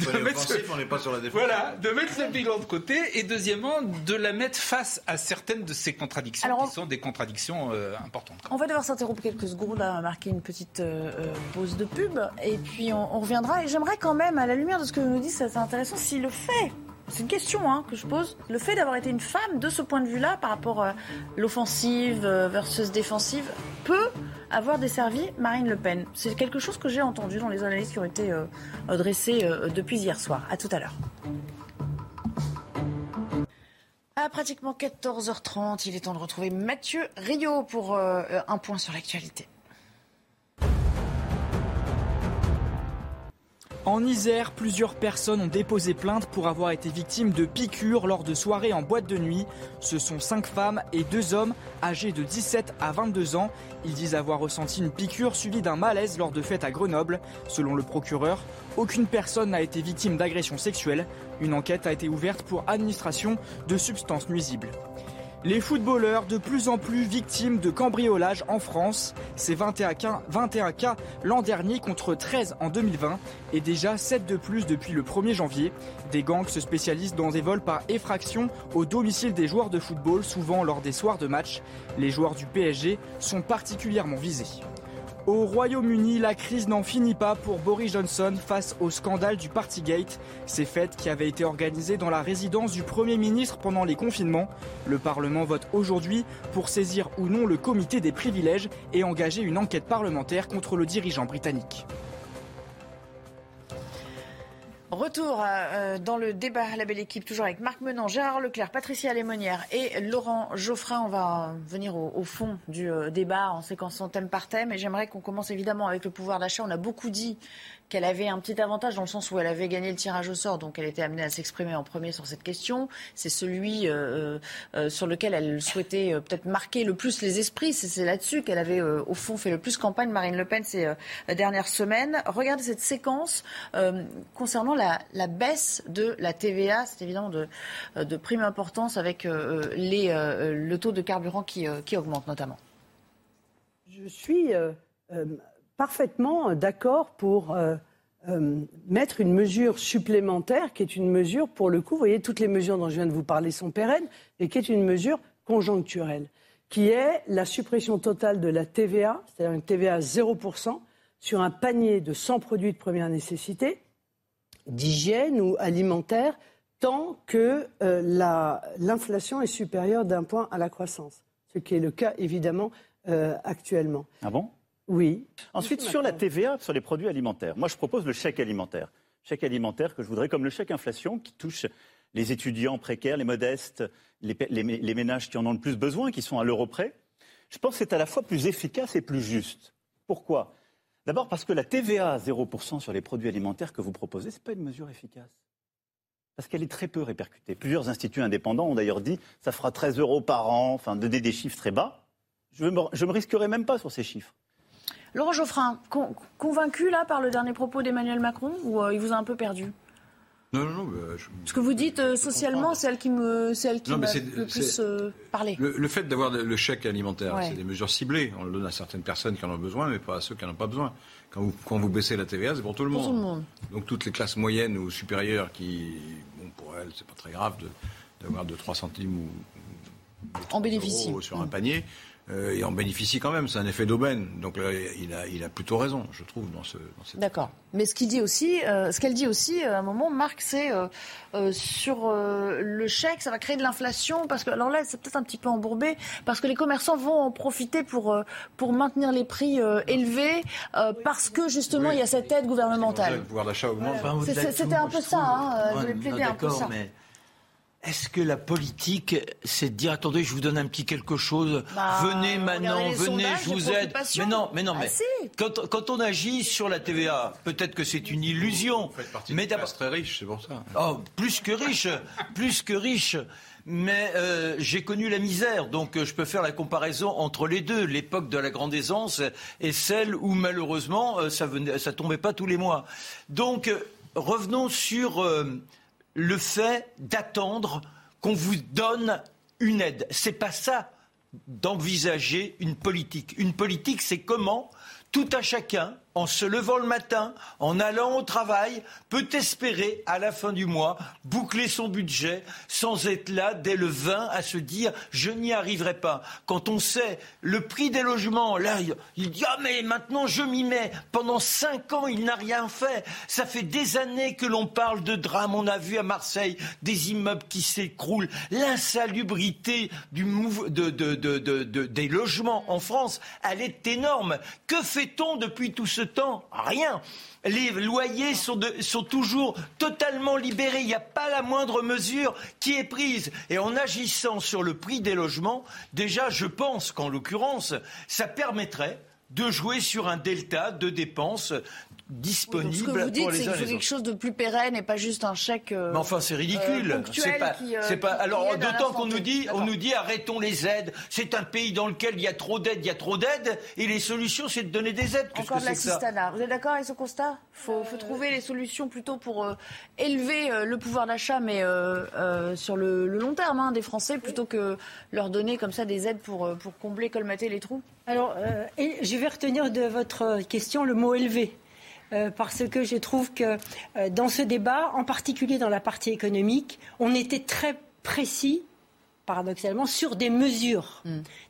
de mettre ce... on n'est pas sur la défense. Voilà, de mettre ce bilan de côté et deuxièmement de la mettre face à certaines de ces contradictions qui sont des contradictions euh, importantes. On va devoir s'interrompre quelques secondes à marquer une petite euh, pause de pub et puis on, on reviendra. Et j'aimerais quand même, à la lumière de ce que nous dit c'est intéressant si le fait c'est une question hein, que je pose. Le fait d'avoir été une femme, de ce point de vue-là, par rapport à l'offensive euh, versus défensive, peut avoir desservi Marine Le Pen. C'est quelque chose que j'ai entendu dans les analyses qui ont été euh, dressées euh, depuis hier soir. À tout à l'heure. À pratiquement 14h30, il est temps de retrouver Mathieu Rio pour un point sur l'actualité. En Isère, plusieurs personnes ont déposé plainte pour avoir été victimes de piqûres lors de soirées en boîte de nuit. Ce sont cinq femmes et deux hommes âgés de 17 à 22 ans. Ils disent avoir ressenti une piqûre suivie d'un malaise lors de fêtes à Grenoble. Selon le procureur, aucune personne n'a été victime d'agression sexuelle. Une enquête a été ouverte pour administration de substances nuisibles. Les footballeurs de plus en plus victimes de cambriolage en France. C'est 21 cas, 21 cas l'an dernier contre 13 en 2020 et déjà 7 de plus depuis le 1er janvier. Des gangs se spécialisent dans des vols par effraction au domicile des joueurs de football, souvent lors des soirs de match. Les joueurs du PSG sont particulièrement visés. Au Royaume-Uni, la crise n'en finit pas pour Boris Johnson face au scandale du Partygate. Ces fêtes qui avaient été organisées dans la résidence du Premier ministre pendant les confinements. Le Parlement vote aujourd'hui pour saisir ou non le comité des privilèges et engager une enquête parlementaire contre le dirigeant britannique. Retour euh, dans le débat La Belle Équipe, toujours avec Marc Menant, Gérard Leclerc, Patricia Lémonière et Laurent Geoffrin. On va venir au, fond du euh, débat en séquençant thème par thème. Et j'aimerais qu'on commence évidemment avec le pouvoir d'achat. On a beaucoup dit qu'elle avait un petit avantage dans le sens où elle avait gagné le tirage au sort, donc elle était amenée à s'exprimer en premier sur cette question. C'est celui euh, euh, euh, sur lequel elle souhaitait peut-être marquer le plus les esprits. C'est là-dessus qu'elle avait au fond fait le plus campagne, Marine Le Pen, ces dernières semaines. Regardez cette séquence concernant la, baisse de la TVA. C'est évidemment de, prime importance avec le taux de carburant qui augmente notamment. Je suis parfaitement d'accord pour euh, euh, mettre une mesure supplémentaire, qui est une mesure, pour le coup, vous voyez, toutes les mesures dont je viens de vous parler sont pérennes, et qui est une mesure conjoncturelle, qui est la suppression totale de la TVA, c'est-à-dire une TVA à 0%, sur un panier de 100 produits de première nécessité, d'hygiène ou alimentaire, tant que euh, l'inflation est supérieure d'un point à la croissance, ce qui est le cas évidemment actuellement. Ah bon? Oui. Ensuite, sur la TVA, sur les produits alimentaires, moi je propose le chèque alimentaire. Chèque alimentaire que je voudrais comme le chèque inflation qui touche les étudiants précaires, les modestes, les, ménages qui en ont le plus besoin, qui sont à l'euro près. Je pense que c'est à la fois plus efficace et plus juste. Pourquoi? D'abord parce que la TVA à 0% sur les produits alimentaires que vous proposez, ce n'est pas une mesure efficace. Parce qu'elle est très peu répercutée. Plusieurs instituts indépendants ont d'ailleurs dit que ça fera 13 euros par an, enfin donner des chiffres très bas. Je ne me, me risquerai même pas sur ces chiffres. Laurent Geoffrin, convaincu là par le dernier propos d'Emmanuel Macron ou euh, il vous a un peu perdu? Non, non, non. bah, je- Ce que vous dites euh, socialement, c'est elle qui me, c'est elle qui Non, mais m'a c'est- le plus euh, parlé. Le, le fait d'avoir le, chèque alimentaire, Ouais. c'est des mesures ciblées. On le donne à certaines personnes qui en ont besoin, mais pas à ceux qui n'en ont pas besoin. Quand vous, quand vous baissez la TVA, c'est pour tout le Pour monde. tout le monde. Donc toutes les classes moyennes ou supérieures qui, bon, pour elles, c'est pas très grave de- d'avoir de 3 centimes ou En bénéficie. sur un panier, euh, et en bénéficient quand même. C'est un effet d'aubaine. Donc là, il a, il a plutôt raison, je trouve, dans, ce, dans cette D'accord. Mais ce qu'il dit aussi, euh, ce qu'elle dit aussi euh, à un moment, Marc, c'est euh, euh, sur euh, le chèque, ça va créer de l'inflation parce que alors là, c'est peut-être un petit peu embourbé parce que les commerçants vont en profiter pour euh, pour maintenir les prix euh, élevés euh, parce que justement il y a cette aide Le gouvernementale. pouvoir d'achat augmente. Enfin, C'était un peu ça, hein, je voulais plaider un peu d'accord, ça. mais est-ce que la politique, c'est de dire attendez, je vous donne un petit quelque chose, Bah, venez maintenant, venez, sondages, je vous aide. Mais non, mais non, Ah, mais si. quand, quand on agit sur la TVA, peut-être que c'est une illusion. Vous faites partie mais d'abord, très riche, c'est pour ça. Oh, plus que riche, plus que riche. Mais euh, j'ai connu la misère, donc euh, je peux faire la comparaison entre les deux, l'époque de la grande aisance et celle où malheureusement euh, ça venait, ça tombait pas tous les mois. Donc revenons sur euh, le fait d'attendre qu'on vous donne une aide. C'est pas ça d'envisager une politique. Une politique, c'est comment tout à chacun, en se levant le matin, en allant au travail, peut espérer, à la fin du mois, boucler son budget sans être là dès le 20 à se dire je n'y arriverai pas. Quand on sait le prix des logements, là, il- dit ah mais maintenant je m'y mets. Pendant cinq ans, il n'a rien fait. Ça fait des années que l'on parle de drame. On a vu à Marseille des immeubles qui s'écroulent, l'insalubrité des logements en France, elle est énorme. Que fait-on depuis tout ce temps Rien. Les loyers sont, sont toujours totalement libérés. Il n'y a pas la moindre mesure qui est prise. Et en agissant sur le prix des logements, déjà, je pense qu'en l'occurrence, ça permettrait de jouer sur un delta de dépenses Donc, disponibles ce que vous dites, c'est qu'il faut quelque chose de plus pérenne et pas juste un chèque. euh, Mais enfin, c'est ridicule. euh, ponctuel c'est pas, qui, euh, c'est pas. Alors, d'autant qu'on nous dit, on nous dit, arrêtons les aides. C'est un pays dans lequel il y a trop d'aides, il y a trop d'aides, et les solutions, c'est de donner des aides. Encore que de la c'est que ça cistana. Vous êtes d'accord avec ce constat? Il faut, faut trouver les solutions plutôt pour euh, élever euh, le pouvoir d'achat, mais euh, euh, sur le, le long terme hein, des Français, plutôt que leur donner comme ça des aides pour, pour combler, colmater les trous Alors, euh, et je vais retenir de votre question le mot élevé. Euh, parce que je trouve que euh, dans ce débat, en particulier dans la partie économique, on était très précis, paradoxalement, sur des mesures.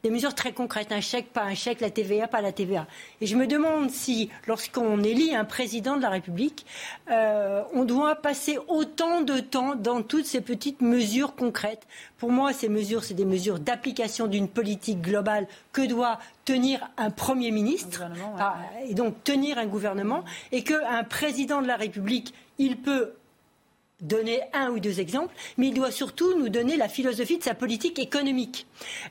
Des mesures très concrètes. Un chèque, pas un chèque, la TVA, pas la TVA. Et je me demande si, lorsqu'on élit un président de la République, euh, on doit passer autant de temps dans toutes ces petites mesures concrètes. Pour moi, ces mesures, c'est des mesures d'application d'une politique globale que doit tenir un Premier ministre, Ah, et donc tenir un gouvernement, et qu'un président de la République, il peut donner un ou deux exemples, mais il doit surtout nous donner la philosophie de sa politique économique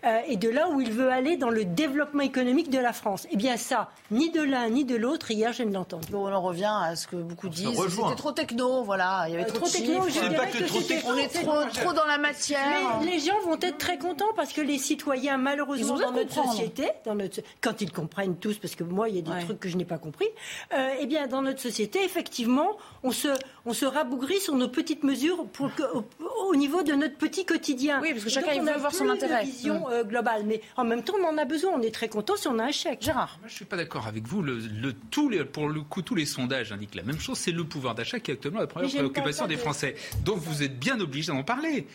euh, et de là où il veut aller dans le développement économique de la France. Eh bien ça, ni de l'un ni de l'autre, hier je ne l'ai entendu. Bon, on en revient à ce que beaucoup disent. C'était trop techno, voilà. Il y avait Euh, trop, trop de techno, chiffres. je dirais que c'était- On est trop, trop dans la matière. Mais les gens vont être très contents parce que les citoyens, malheureusement, dans notre comprendre. société, dans notre, quand ils comprennent tous, parce que moi, il y a des Ouais. trucs que je n'ai pas compris, euh, eh bien, dans notre société, effectivement, on se, on se rabougrit sur nos petites mesures pour que, au, au niveau de notre petit quotidien. Oui, parce que chacun, donc, veut a voir son intérêt. Vision Mm. euh, globale, mais en même temps, on en a besoin. On est très content si on a un chèque. Gérard. Moi, je suis pas d'accord avec vous. Le, le- tous les, pour le coup, tous les sondages indiquent la même chose. C'est le pouvoir d'achat qui est actuellement la première préoccupation des de- Français. Donc, vous êtes bien obligé d'en parler.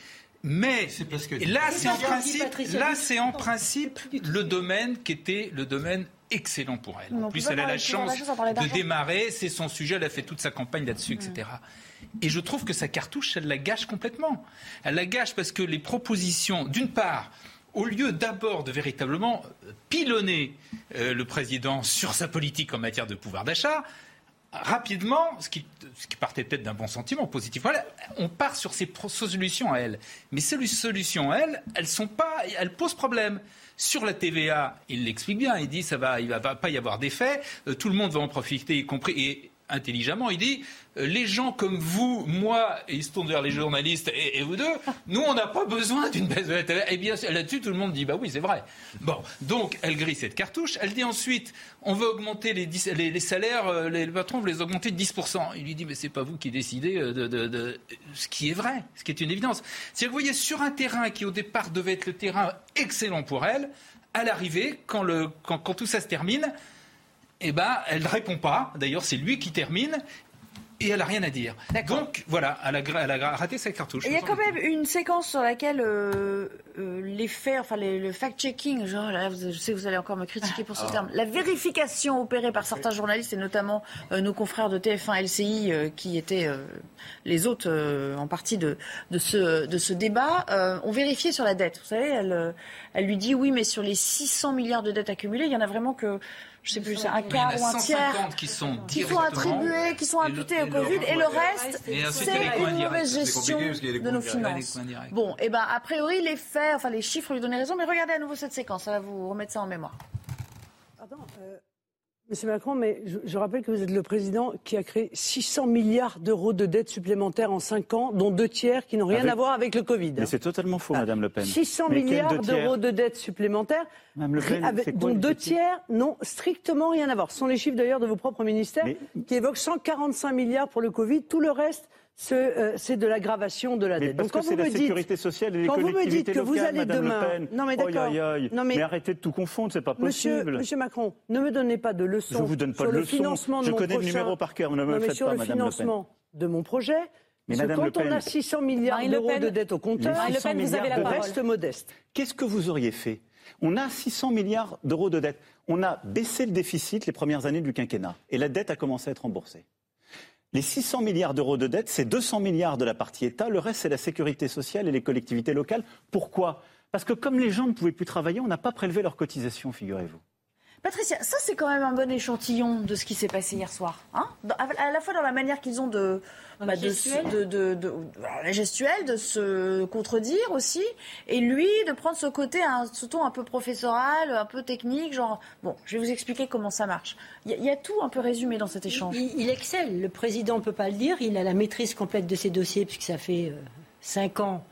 Mais parce que- et là, c'est en principe, là, c'est en principe le domaine qui était le domaine excellent pour elle. En plus, elle a la chance de démarrer. C'est son sujet. Elle a fait toute sa campagne là-dessus, etc. Et je trouve que sa cartouche, elle la gâche complètement. Elle la gâche parce que les propositions, d'une part, au lieu d'abord de véritablement pilonner euh, le président sur sa politique en matière de pouvoir d'achat, rapidement, ce qui, partait peut-être d'un bon sentiment positif, on part sur pro- solutions à elle. Mais ces solutions à elle, elles sont pas, elles posent problème. Sur la TVA, il l'explique bien. Il dit ça va, il va pas y avoir d'effet. euh, tout le monde va en profiter, y compris. Intelligemment. Il dit euh, les gens comme vous, moi, et il se tourne vers les journalistes et, vous deux, nous, on n'a pas besoin d'une baisse de la TVA. Et bien là-dessus, tout le monde dit bah oui, c'est vrai. Bon, donc elle grille cette cartouche. Elle dit ensuite on veut augmenter les, salaires, euh, les, patrons veulent les augmenter de 10%. Il lui dit mais c'est pas vous qui décidez euh, de, ce qui est vrai, ce qui est une évidence. Si vous voyez sur un terrain qui au départ devait être le terrain excellent pour elle, à l'arrivée, quand tout ça se termine, eh ben, elle ne répond pas. D'ailleurs, c'est lui qui termine et elle n'a rien à dire. Donc voilà, elle a, raté sa cartouche. Il y a quand même une séquence sur laquelle euh, euh, les faits, enfin le fact-checking, genre, je sais que vous allez encore me critiquer pour ce ah. terme, la vérification opérée par certains journalistes et notamment euh, nos confrères de TF1 LCI qui étaient les autres en partie de, de, ce, de ce débat, ont vérifié sur la dette. Vous savez, elle, elle lui dit oui, mais sur les 600 milliards de dettes accumulées, il y en a vraiment que je sais plus, un quart ou un tiers qui sont, qui sont attribués, qui sont imputés au Covid, et le reste, c'est une mauvaise gestion de nos finances. Bon, et eh ben a priori les faits, enfin les chiffres lui donnaient raison, mais regardez à nouveau cette séquence, ça va vous remettre ça en mémoire. Pardon, euh, Monsieur Macron, mais je, rappelle que vous êtes le président qui a créé 600 milliards d'euros de dettes supplémentaires en 5 ans, dont deux tiers qui n'ont rien à voir avec le Covid. Mais c'est totalement faux, Madame Le Pen. 600 milliards d'euros de dettes supplémentaires, Le Pen, dont deux tiers n'ont strictement rien à voir. Ce sont les chiffres d'ailleurs de vos propres ministères qui évoquent 145 milliards pour le Covid. Tout le reste, euh, c'est de l'aggravation de la dette. Parce Donc, que c'est la sécurité sociale et les quand vous me dites que vous allez demain, non mais d'accord, non mais... arrêtez de tout confondre, c'est pas possible. Monsieur, Macron, ne me donnez pas de leçons. Je vous donne pas sur de le financement de Je mon connais le numéro par cœur, ne me le faites sur pas, le financement de mon projet. Mais Madame quand on a 600 milliards d'euros de dette au compteur, vous avez la reste modeste. Qu'est-ce que vous auriez fait? On a 600 milliards d'euros de dette. On a baissé le déficit les premières années du quinquennat et la dette a commencé à être remboursée. Les 600 milliards d'euros de dette, c'est 200 milliards de la partie État. Le reste, c'est la sécurité sociale et les collectivités locales. Pourquoi? Parce que comme les gens ne pouvaient plus travailler, on n'a pas prélevé leurs cotisations, figurez-vous. Patricia, ça c'est quand même un bon échantillon de ce qui s'est passé hier soir. Hein? À la fois dans la manière qu'ils ont de, bah, la gestuelle, de se contredire aussi, et lui de prendre ce côté, un, ce ton un peu professoral, un peu technique, genre, bon, je vais vous expliquer comment ça marche. Il y, a tout un peu résumé dans cet échange. Il, excelle, le président ne peut pas le dire, il a la maîtrise complète de ses dossiers, puisque ça fait euh, cinq ans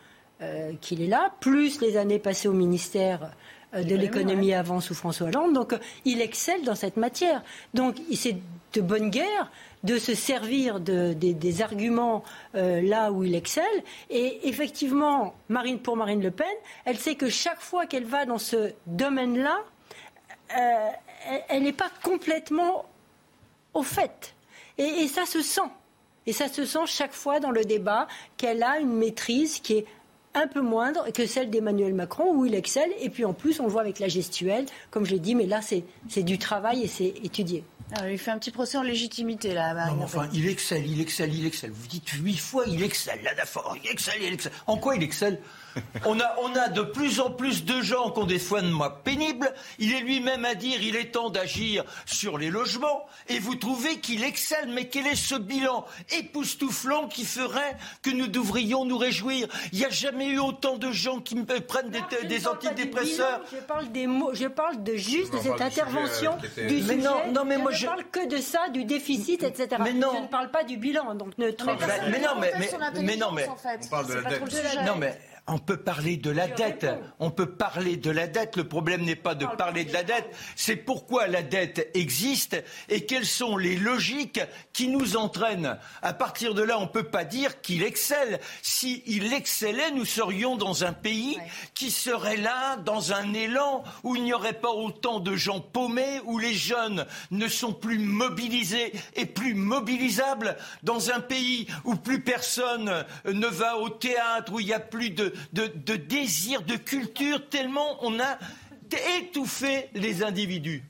euh, qu'il est là, plus les années passées au ministère euh, de l'économie avant sous François Hollande. Donc euh, il excelle dans cette matière. Donc c'est de bonne guerre de se servir des, arguments euh, là où il excelle. Et effectivement, Marine, pour Marine Le Pen, elle sait que chaque fois qu'elle va dans ce domaine-là, elle n'est pas complètement au fait. et ça se sent. Et ça se sent chaque fois dans le débat qu'elle a une maîtrise qui est un peu moindre que celle d'Emmanuel Macron, où il excelle. Et puis en plus, on le voit avec la gestuelle, comme je l'ai dit, mais là, c'est du travail et c'est étudié. Ah, il fait un petit procès en légitimité, là. Non, enfin, il excelle, il excelle, il excelle. Vous dites huit fois, il excelle, là, d'abord. Il excelle, il excelle. En quoi il excelle? on a, on a de plus en plus de gens qui ont des soins pénibles. Il est lui-même à dire il est temps d'agir sur les logements. Et vous trouvez qu'il excelle. Mais quel est ce bilan époustouflant qui ferait que nous devrions nous réjouir? Il n'y a jamais eu autant de gens qui me prennent des, antidépresseurs. je parle des mots, je parle de juste de cette intervention du sujet. non, non, mais moi je, je, parle que de ça, du déficit, etc. Mais non. Je ne parle pas du bilan, donc ne. Mais, mais, non, mais, mais, non, mais on parle de la dette. Non, mais on peut parler de la dette. On peut parler de la dette. Le problème n'est pas de parler de la dette, c'est pourquoi la dette existe et quelles sont les logiques qui nous entraînent. À partir de là, on ne peut pas dire qu'il excelle. S'il excellait, nous serions dans un pays qui serait là, dans un élan où il n'y aurait pas autant de gens paumés, où les jeunes ne sont plus mobilisés et plus mobilisables, dans un pays où plus personne ne va au théâtre, où il n'y a plus de, de, désir, de culture, tellement on a étouffé les individus.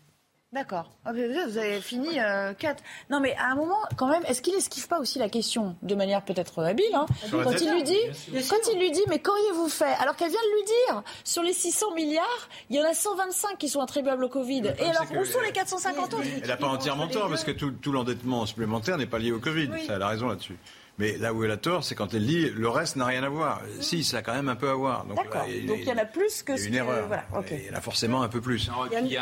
D'accord. Ah, vous avez fini euh, quatre. Non, mais à un moment, quand même, est-ce qu'il esquive pas aussi la question de manière peut-être habile hein, quand il lui dit, quand il lui dit, mais qu'auriez-vous fait? Alors qu'elle vient de lui dire, sur les 600 milliards, il y en a 125 qui sont attribuables au Covid. Et alors, où sont les 450 autres? Elle n'a pas entièrement tort parce que tout, l'endettement supplémentaire n'est pas lié au Covid. Ça, elle a raison là-dessus. Mais là où elle a tort, c'est quand elle dit le reste n'a rien à voir. Si, ça a quand même un peu à voir. Donc, il, donc il y en a plus que ce une erreur. Voilà, Il y en a forcément un peu plus.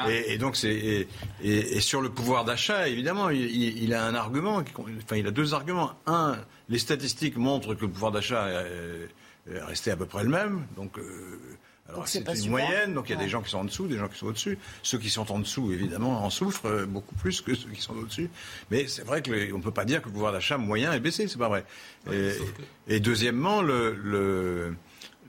et, donc c'est et, et, sur le pouvoir d'achat, évidemment, il, a un argument, enfin, il a deux arguments. Un, les statistiques montrent que le pouvoir d'achat est, resté à peu près le même, donc. Alors c'est une moyenne, donc il y a des gens qui sont en dessous, des gens qui sont au-dessus. Ceux qui sont en dessous, évidemment, en souffrent beaucoup plus que ceux qui sont au-dessus. Mais c'est vrai qu'on ne peut pas dire que le pouvoir d'achat moyen est baissé, c'est pas vrai. et, deuxièmement, le,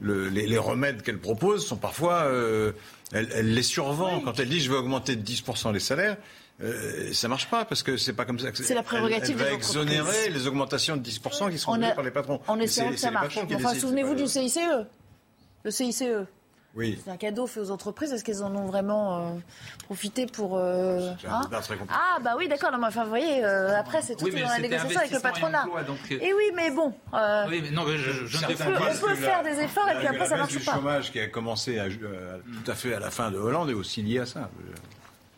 les, remèdes qu'elle propose sont parfois... Euh, elle, les survend. Quand elle dit je vais augmenter de 10% les salaires, euh, ça marche pas parce que c'est pas comme ça. C'est la prérogative elle, va exonérer les augmentations de 10% qui seront données par les patrons. En espérant que ça marche. Enfin, souvenez-vous du CICE. Le CICE. C'est un cadeau fait aux entreprises. Est-ce qu'elles en ont vraiment euh, profité pour. Euh, hein ah, bah oui, d'accord. enfin, vous voyez, euh, après, c'est tout dans la négociation avec le patronat. et oui, mais bon. oui, mais non, je, je, on, peut, faire des efforts et puis après, ça marche pas. Le chômage qui a commencé tout à fait à la fin de Hollande est aussi lié à ça.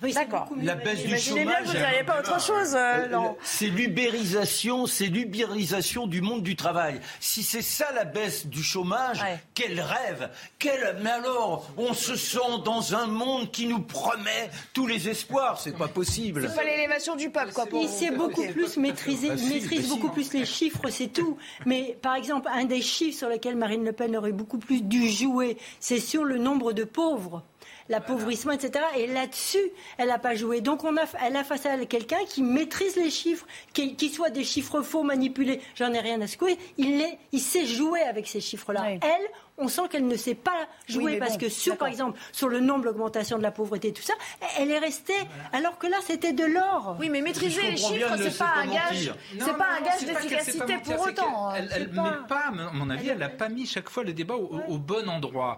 D'accord. La baisse du chômage. bien vous n'avez pas autre chose, euh, euh, C'est l'ubérisation, c'est l'ubérisation du monde du travail. Si c'est ça la baisse du chômage, quel rêve quel... Mais alors, on se sent dans un monde qui nous promet tous les espoirs. C'est pas possible. C'est pas l'élévation du peuple, quoi. Il sait beaucoup plus maîtriser, il maîtrise beaucoup plus les chiffres, c'est tout. Mais par exemple, un des chiffres sur lesquels Marine Le Pen aurait beaucoup plus dû jouer, c'est sur le nombre de pauvres l'appauvrissement, etc. Et là-dessus, elle n'a pas joué. Donc on a, elle a face à elle quelqu'un qui maîtrise les chiffres, qui, soit des chiffres faux manipulés, j'en ai rien à secouer. Il, il sait jouer avec ces chiffres-là. Elle, on sent qu'elle ne sait pas jouer parce que sur, par exemple, sur le nombre d'augmentation de la pauvreté, tout ça, elle est restée. Alors que là, c'était de l'or. Oui, mais maîtriser les chiffres, c'est pas, un gage. C'est pas un gage d'efficacité pour autant. Elle, met pas, à mon avis, elle n'a pas mis chaque fois le débat au, bon endroit.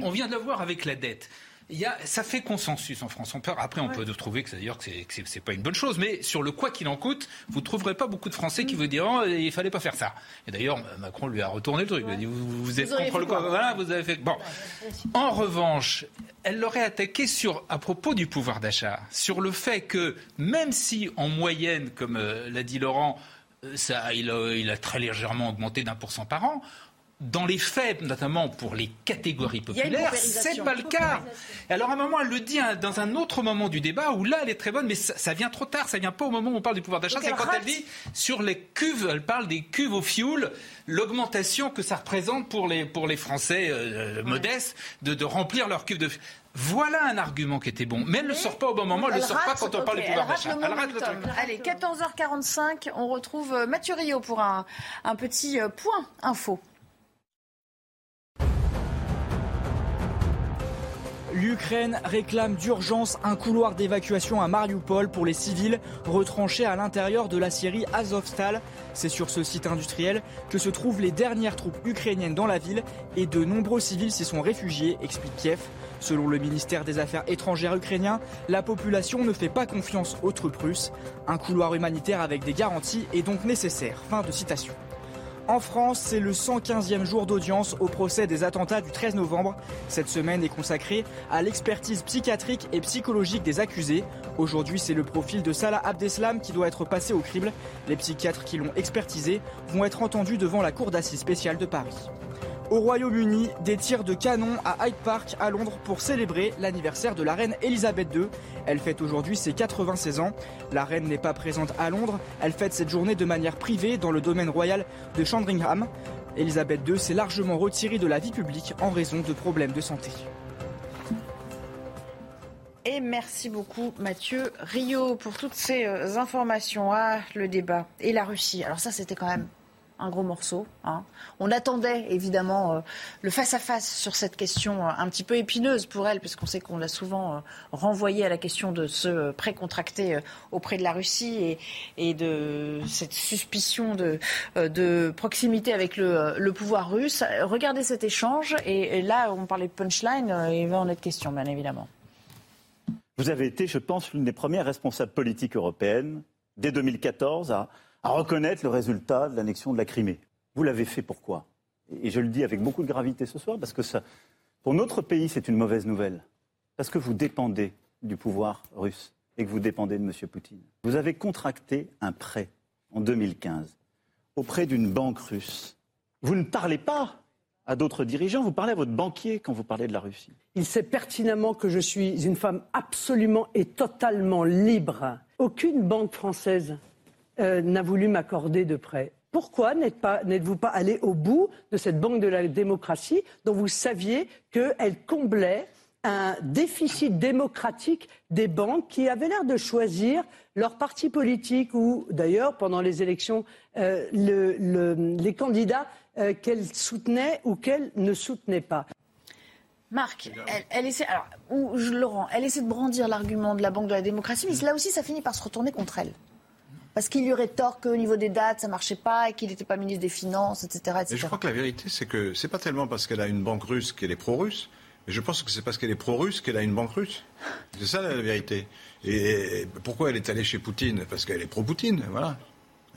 On vient de le voir avec la dette ça fait consensus en France. On peut, après, on peut trouver que, d'ailleurs que c'est pas une bonne chose, mais sur le quoi qu'il en coûte, vous ne trouverez pas beaucoup de Français qui vous diront il il fallait pas faire ça. Et d'ailleurs, Macron lui a retourné le truc. Il a dit vous, êtes contre le quoi Voilà, vous avez fait. Bon. En revanche, elle l'aurait attaqué sur, à propos du pouvoir d'achat, sur le fait que même si en moyenne, comme euh, l'a dit Laurent, euh, ça, il a très légèrement augmenté d'un pour cent par an dans les faits, notamment pour les catégories populaires, c'est pas le cas. Alors à un moment, elle le dit hein, dans un autre moment du débat où là, elle est très bonne, mais ça, vient trop tard. Ça vient pas au moment où on parle du pouvoir d'achat. C'est quand elle dit sur les cuves, elle parle des cuves au fioul, l'augmentation que ça représente pour les pour les Français euh, modestes de, de remplir leurs cuves de. Voilà un argument qui était bon. Mais elle ne sort pas au bon moment, elle ne sort pas quand on parle du pouvoir d'achat. Allez, 14h45, on retrouve euh, Mathieu Rio pour un, un petit euh, point info. L'Ukraine réclame d'urgence un couloir d'évacuation à Mariupol pour les civils retranchés à l'intérieur de la Syrie Azovstal. C'est sur ce site industriel que se trouvent les dernières troupes ukrainiennes dans la ville et de nombreux civils s'y sont réfugiés, explique Kiev. Selon le ministère des Affaires étrangères ukrainien, la population ne fait pas confiance aux troupes russes. Un couloir humanitaire avec des garanties est donc nécessaire. Fin de citation. En France, c'est le 115e jour d'audience au procès des attentats du 13 novembre. Cette semaine est consacrée à l'expertise psychiatrique et psychologique des accusés. Aujourd'hui, c'est le profil de Salah Abdeslam qui doit être passé au crible. Les psychiatres qui l'ont expertisé vont être entendus devant la Cour d'assises spéciale de Paris. Au Royaume-Uni, des tirs de canon à Hyde Park à Londres pour célébrer l'anniversaire de la reine Elisabeth II. Elle fête aujourd'hui ses 96 ans. La reine n'est pas présente à Londres, elle fête cette journée de manière privée dans le domaine royal de Chandringham. Elisabeth II s'est largement retirée de la vie publique en raison de problèmes de santé. Et merci beaucoup Mathieu Rio pour toutes ces euh, informations. Ah, le débat et la Russie. Alors ça, c'était quand même un gros morceau. Hein. On attendait évidemment euh, le face-à-face sur cette question euh, un petit peu épineuse pour elle, puisqu'on sait qu'on l'a souvent euh, renvoyé à la question de se précontracter auprès de la Russie et, de cette suspicion de, proximité avec le, pouvoir russe. Regardez cet échange, et, là on parlait de punchline, il va en être question bien évidemment. Vous avez été, je pense, l'une des premières responsables politiques européennes, dès 2014, à à reconnaître le résultat de l'annexion de la Crimée. Vous l'avez fait pourquoi? Et je le dis avec beaucoup de gravité ce soir, parce que pour notre pays, c'est une mauvaise nouvelle. Parce que vous dépendez du pouvoir russe et que vous dépendez de M. Poutine. Vous avez contracté un prêt en 2015 auprès d'une banque russe. Vous ne parlez pas à d'autres dirigeants. Vous parlez à votre banquier quand vous parlez de la Russie. Il sait pertinemment que je suis une femme absolument et totalement libre. Aucune banque française euh, n'a voulu m'accorder de prêt. Pourquoi n'êtes-vous pas, allé au bout de cette banque de la démocratie dont vous saviez qu'elle comblait un déficit démocratique des banques qui avaient l'air de choisir leur parti politique ou d'ailleurs pendant les élections euh, les candidats euh, qu'elles soutenaient ou qu'elles ne soutenaient pas. Marc, elle, essaie, alors, Laurent, elle essaie de brandir l'argument de la Banque de la démocratie, mais là aussi, ça finit par se retourner contre elle. Parce qu'il y aurait tort qu'au niveau des dates, ça ne marchait pas et qu'il n'était pas ministre des Finances, etc. etc. je crois que la vérité, c'est que c'est pas tellement parce qu'elle a une banque russe qu'elle est pro-russe, mais je pense que c'est parce qu'elle est pro-russe qu'elle a une banque russe. C'est ça la vérité. Et pourquoi elle est allée chez Poutine? Parce qu'elle est pro-Poutine, voilà.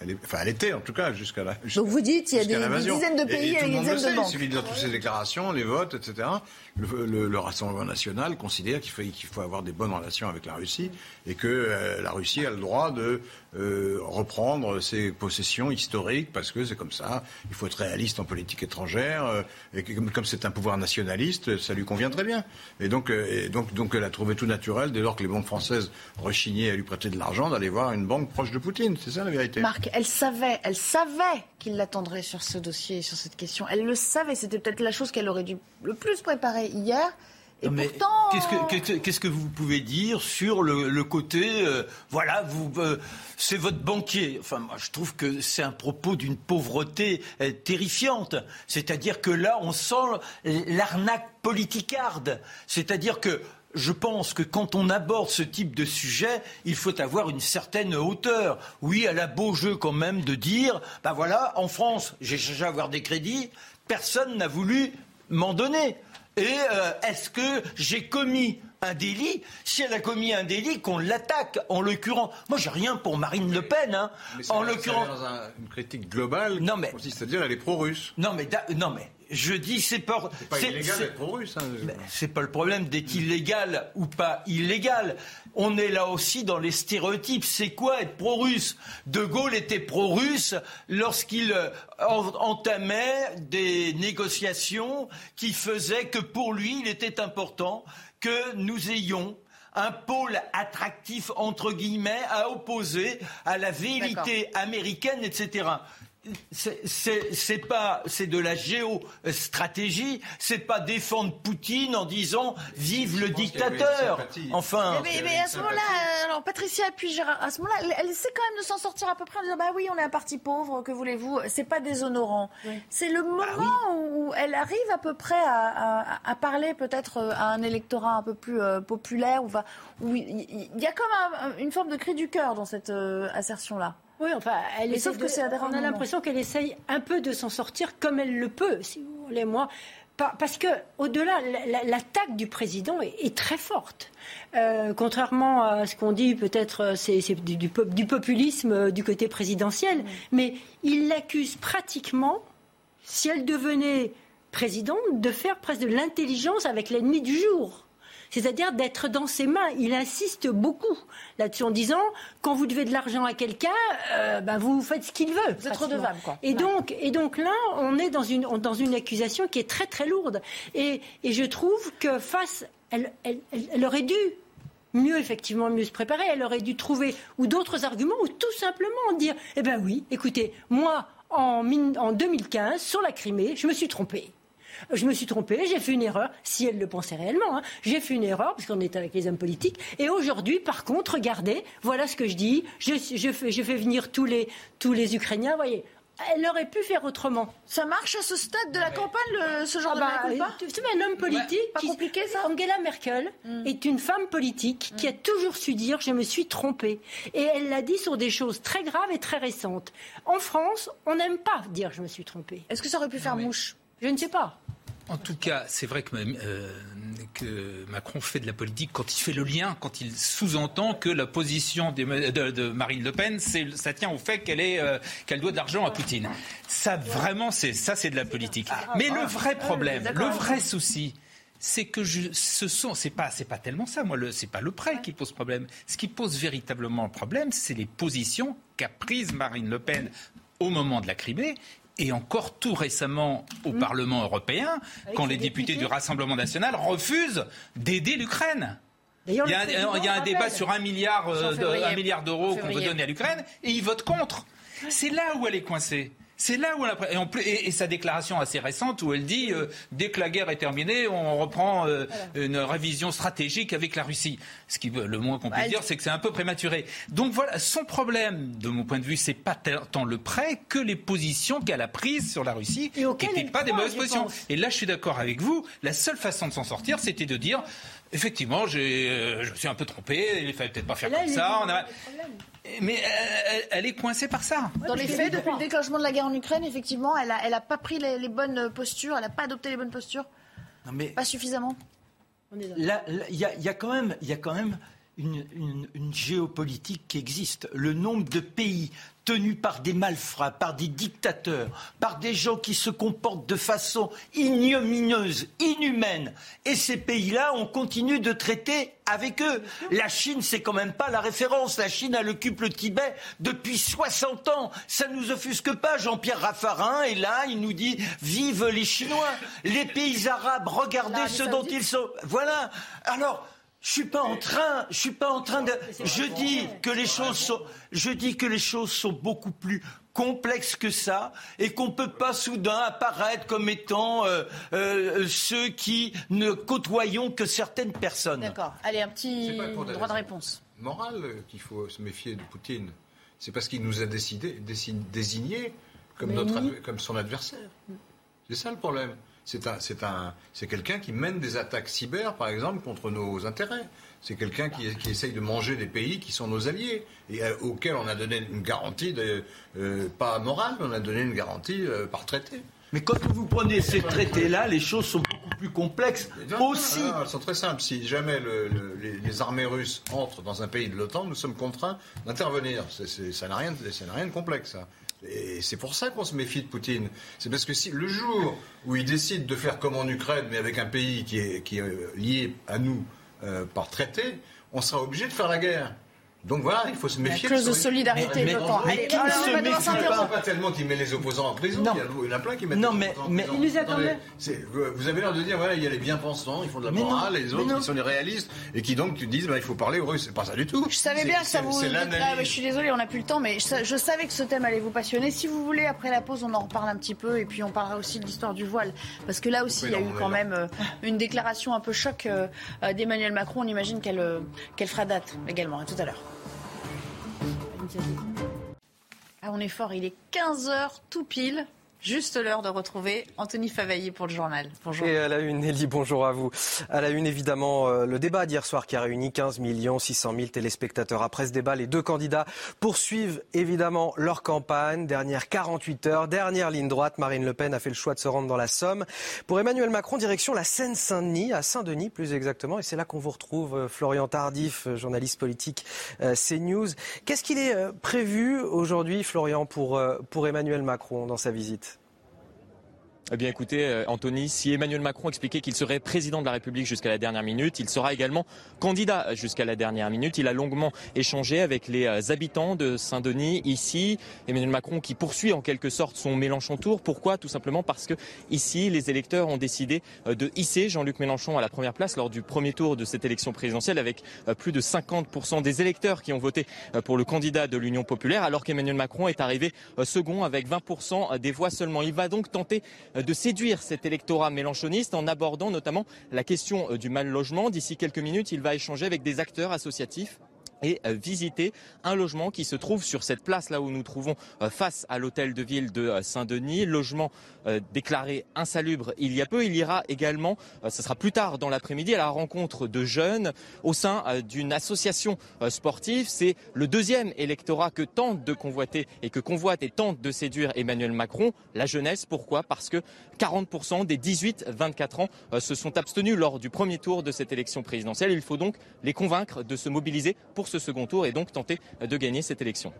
Elle enfin, elle était en tout cas jusqu'à la. Donc vous dites il y a des, dizaines de pays et, des dizaines de banques. Il suffit de lire toutes ces déclarations, les votes, etc. Le, Rassemblement national considère qu'il faut, qu'il faut avoir des bonnes relations avec la Russie et que euh, la Russie a le droit de euh, reprendre ses possessions historiques parce que c'est comme ça. Il faut être réaliste en politique étrangère euh, et comme c'est un pouvoir nationaliste, ça lui convient très bien. Et donc, et donc, donc elle a trouvé tout naturel dès lors que les banques françaises rechignaient à lui prêter de l'argent d'aller voir une banque proche de Poutine. C'est ça la vérité. Marc, elle savait, elle savait qu'il l'attendrait sur ce dossier, sur cette question. Elle le savait. C'était peut-être la chose qu'elle aurait dû le plus préparer hier. Et pourtant... Qu'est-ce que, vous pouvez dire sur le, côté, euh, voilà, vous, euh, c'est votre banquier. Enfin, moi, je trouve que c'est un propos d'une pauvreté euh, terrifiante. C'est-à-dire que là, on sent l'arnaque politicarde. C'est-à-dire que je pense que quand on aborde ce type de sujet, il faut avoir une certaine hauteur. Oui, elle a beau jeu quand même de dire, ben voilà, en France, j'ai cherché à avoir des crédits, personne n'a voulu m'en donner. Et euh, est-ce que j'ai commis un délit, si elle a commis un délit, qu'on l'attaque. En l'occurrence, moi j'ai rien pour Marine Le Pen. Hein. en l'occurrence, une critique globale, non mais consiste à dire elle est pro-russe. Non mais non mais je dis c'est pas. C'est pas illégal d'être pro-russe. Hein, c'est pas le problème d'être illégal ou pas illégal. On est là aussi dans les stéréotypes. C'est quoi être pro-russe? De Gaulle était pro-russe lorsqu'il euh, entamait des négociations qui faisaient que pour lui, il était important que nous ayons un pôle attractif, entre guillemets, à opposer à la vérité américaine, etc c'est pas c'est de la géostratégie, c'est pas défendre Poutine en disant vive le dictateur. Enfin. Mais, à ce moment-là, alors Patricia puis à ce moment-là, elle, essaie quand même de s'en sortir à peu près en disant bah oui, on est un parti pauvre, que voulez-vous C'est pas déshonorant. C'est le bah moment où elle arrive à peu près à, parler peut-être à un électorat un peu plus euh, populaire, où, où il y, a comme une forme de cri du cœur dans cette euh, assertion-là. Oui, enfin, elle sauf que on a l'impression qu'elle essaye un peu de s'en sortir comme elle le peut, si vous voulez, moi. Parce que, au-delà, l'attaque du président est, très forte. Euh, contrairement à ce qu'on dit, peut-être euh, c'est du, du, populisme euh, du côté présidentiel, mais il l'accuse pratiquement, si elle devenait présidente, de faire presque de l'intelligence avec l'ennemi du jour c'est-à-dire d'être dans ses mains. Il insiste beaucoup là-dessus en disant quand vous devez de l'argent à quelqu'un, euh, ben vous faites ce qu'il veut. Vous êtes redevable, quoi. Et donc, et donc là, on est dans une dans une accusation qui est très très lourde. Et, et je trouve que face, elle, elle, elle aurait dû mieux effectivement mieux se préparer. Elle aurait dû trouver ou d'autres arguments ou tout simplement dire eh ben oui, écoutez, moi en, en 2015 sur la Crimée, je me suis trompée je me suis trompée, j'ai fait une erreur, si elle le pensait réellement, hein. j'ai fait une erreur, parce qu'on est avec les hommes politiques, et aujourd'hui, par contre, regardez, voilà ce que je dis, je, fais, venir tous les, tous les Ukrainiens, voyez, elle aurait pu faire autrement. Ça marche à ce stade de la campagne, ce genre ah de bah, Tu sais, un homme politique. pas compliqué ça Angela Merkel hmm. est une femme politique qui a toujours su dire je me suis trompée. Et elle l'a dit sur des choses très graves et très récentes. En France, on n'aime pas dire je me suis trompée. Est-ce que ça aurait pu faire mouche? Je ne sais pas. En tout cas, c'est vrai que, euh, que, Macron fait de la politique quand il fait le lien, quand il sous-entend que la position de, Marine Le Pen, ça tient au fait qu'elle euh, qu'elle doit de l'argent à Poutine. Ça, vraiment, ça, c'est de la politique. Mais le vrai problème, le vrai souci, c'est que ce sont, pas tellement ça. Moi, c'est pas le prêt qui pose problème. Ce qui pose véritablement problème, c'est les positions qu'a prises Marine Le Pen au moment de la Crimée et encore tout récemment au mmh. Parlement européen, quand les députés, du Rassemblement national refusent d'aider l'Ukraine. Il y a, un, débat sur un milliard, euh, milliard d'euros qu'on veut donner à l'Ukraine et ils votent contre. C'est là où elle est coincée. C'est là où elle et, et, sa déclaration assez récente où elle dit euh, dès que la guerre est terminée, on reprend euh, une révision stratégique avec la Russie. Ce qui le moins qu'on puisse dire, c'est que c'est un peu prématuré. Donc voilà, son problème, de mon point de vue, c'est pas tant le prêt que les positions qu'elle a prises sur la Russie, qui n'étaient pas des mauvaises positions. Et là, je suis d'accord avec vous. La seule façon de s'en sortir, c'était de dire effectivement, euh, je me suis un peu trompé, il fallait peut-être pas faire comme ça. Mais elle, est coincée par ça. Dans les faits, depuis le déclenchement de la guerre en Ukraine, effectivement, elle n'a elle a pas pris les, bonnes postures, elle n'a pas adopté les bonnes postures. Non mais pas suffisamment. Il y, a, quand même, y a quand même une, une, géopolitique qui existe. Le nombre de pays tenus par des malfrats, par des dictateurs, par des gens qui se comportent de façon ignominieuse, inhumaine. Et ces pays-là, on continue de traiter avec eux. La Chine, c'est quand même pas la référence. La Chine, elle occupe le Tibet depuis 60 ans. Ça ne nous offusque pas. Jean-Pierre Raffarin est là, il nous dit vive les Chinois. Les pays arabes, regardez ce dont ils sont. Voilà. Alors, je suis pas en train, je suis pas en train de. Je dis que les choses sont, je dis que les choses sont beaucoup plus complexes que ça et qu'on peut pas soudain apparaître comme étant euh, euh, ceux qui ne côtoyons que certaines personnes. D'accord. Allez, un petit droit de réponse. Moral qu'il faut se méfier de Poutine. C'est parce qu'il nous a décidé, désigné comme, notre, comme son adversaire. C'est ça le problème. C'est un, c'est un, c'est quelqu'un qui mène des attaques cyber, par exemple, contre nos intérêts. C'est quelqu'un qui, qui, essaye de manger des pays qui sont nos alliés et euh, auxquels on a donné une garantie, de, euh, pas morale, mais on a donné une garantie euh, par traité. Mais quand vous prenez ces traités-là, les choses sont beaucoup plus complexes aussi. elles sont très simples. Si jamais les, armées russes entrent dans un pays de l'OTAN, nous sommes contraints d'intervenir. ça n'a rien, ça n'a rien de complexe. Ça. Et c'est pour ça qu'on se méfie de Poutine. C'est parce que si le jour où il décide de faire comme en Ukraine, mais avec un pays qui est, est lié à nous euh, par traité, on sera obligé de faire la guerre. Donc voilà, il faut se méfier. La clause de solidarité, mais, mais, mais qui ne se méfie pas Pas tellement qu'il met les opposants en prison. Non. Il, y en a plein qui mettent non, les mais, mais il nous attendait. Vous avez l'air de dire, voilà, il y a les bien-pensants, ils font de la morale, et les autres, qui sont les réalistes, et qui donc tu disent, bah, il faut parler aux Russes. C'est pas ça du tout. Je savais bien que ça vous. Ah, je suis désolée, on n'a plus le temps, mais je, savais que ce thème allait vous passionner. Si vous voulez, après la pause, on en reparle un petit peu, et puis on parlera aussi de l'histoire du voile, parce que là aussi, il y a eu quand même euh, une déclaration un peu choc euh, euh, d'Emmanuel Macron. On imagine qu'elle fera date également. À tout à l'heure. Ah, on est fort, il est 15h tout pile. Juste l'heure de retrouver Anthony Favaillé pour le journal. Bonjour. Et à la une, Elie, bonjour à vous. À la une, évidemment, euh, le débat d'hier soir qui a réuni 15 600 000 téléspectateurs. Après ce débat, les deux candidats poursuivent évidemment leur campagne. Dernière 48 heures, dernière ligne droite. Marine Le Pen a fait le choix de se rendre dans la Somme. Pour Emmanuel Macron, direction la Seine-Saint-Denis, à Saint-Denis plus exactement. Et c'est là qu'on vous retrouve, euh, Florian Tardif, euh, journaliste politique CNews. Qu'est-ce qu'il est prévu aujourd'hui, Florian, pour, pour Emmanuel Macron dans sa visite? Eh bien écoutez, euh, Anthony, si Emmanuel Macron expliquait qu'il serait président de la République jusqu'à la dernière minute, il sera également candidat jusqu'à la dernière minute. Il a longuement échangé avec les euh, habitants de Saint-Denis ici. Emmanuel Macron qui poursuit en quelque sorte son Mélenchon Tour. Pourquoi? Tout simplement parce que ici, les électeurs ont décidé euh, de hisser Jean-Luc Mélenchon à la première place lors du premier tour de cette élection présidentielle avec plus de 50% des électeurs qui ont voté pour le candidat de l'Union populaire alors qu'Emmanuel Macron est arrivé second avec 20% des voix seulement. Il va donc tenter de séduire cet électorat mélanchoniste en abordant notamment la question euh, du mal logement. D'ici quelques minutes, il va échanger avec des acteurs associatifs et euh, visiter un logement qui se trouve sur cette place là où nous trouvons euh, face à l'hôtel de ville de Saint-Denis, logement déclaré insalubre il y a peu. Il ira également, ce sera plus tard dans l'après-midi, à la rencontre de jeunes au sein d'une association sportive. C'est le deuxième électorat que tente de convoiter et que convoite et tente de séduire Emmanuel Macron, la jeunesse. Pourquoi? Parce que 40% des 18-24 ans se sont abstenus lors du premier tour de cette élection présidentielle. Il faut donc les convaincre de se mobiliser pour ce second tour et donc tenter de gagner cette élection.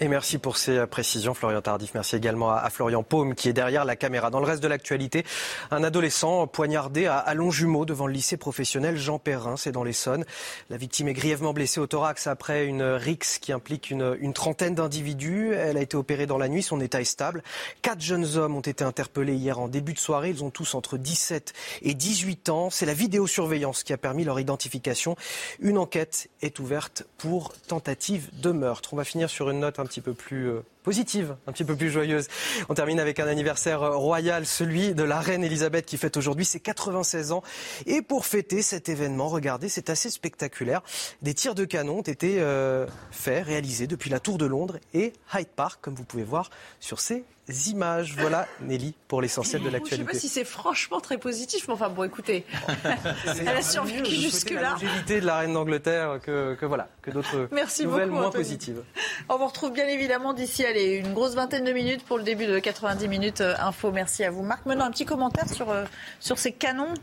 Et merci pour ces précisions, Florian Tardif. Merci également à, Florian Paume qui est derrière la caméra. Dans le reste de l'actualité, un adolescent poignardé à, Longjumeau devant le lycée professionnel Jean Perrin, c'est dans l'Essonne. La victime est grièvement blessée au thorax après une rixe qui implique une, trentaine d'individus. Elle a été opérée dans la nuit, son état est stable. Quatre jeunes hommes ont été interpellés hier en début de soirée. Ils ont tous entre 17 et 18 ans. C'est la vidéosurveillance qui a permis leur identification. Une enquête est ouverte pour tentative de meurtre. On va finir sur une note un petit peu plus euh, positive, un petit peu plus joyeuse. On termine avec un anniversaire royal, celui de la reine Elisabeth qui fête aujourd'hui ses 96 ans. Et pour fêter cet événement, regardez, c'est assez spectaculaire. Des tirs de canon ont été euh, faits, réalisés depuis la Tour de Londres et Hyde Park, comme vous pouvez voir sur ces images. Voilà, Nelly, pour l'essentiel de l'actualité. Je ne sais pas si c'est franchement très positif, mais enfin bon, écoutez, elle a survécu jusque-là. La longévité de la reine d'Angleterre que, que, voilà, que d'autres nouvelles moins positives. On vous retrouve bien évidemment d'ici une grosse vingtaine de minutes pour le début de 90 minutes euh, info. Merci à vous. Marc, maintenant un petit commentaire sur, euh, sur ces canons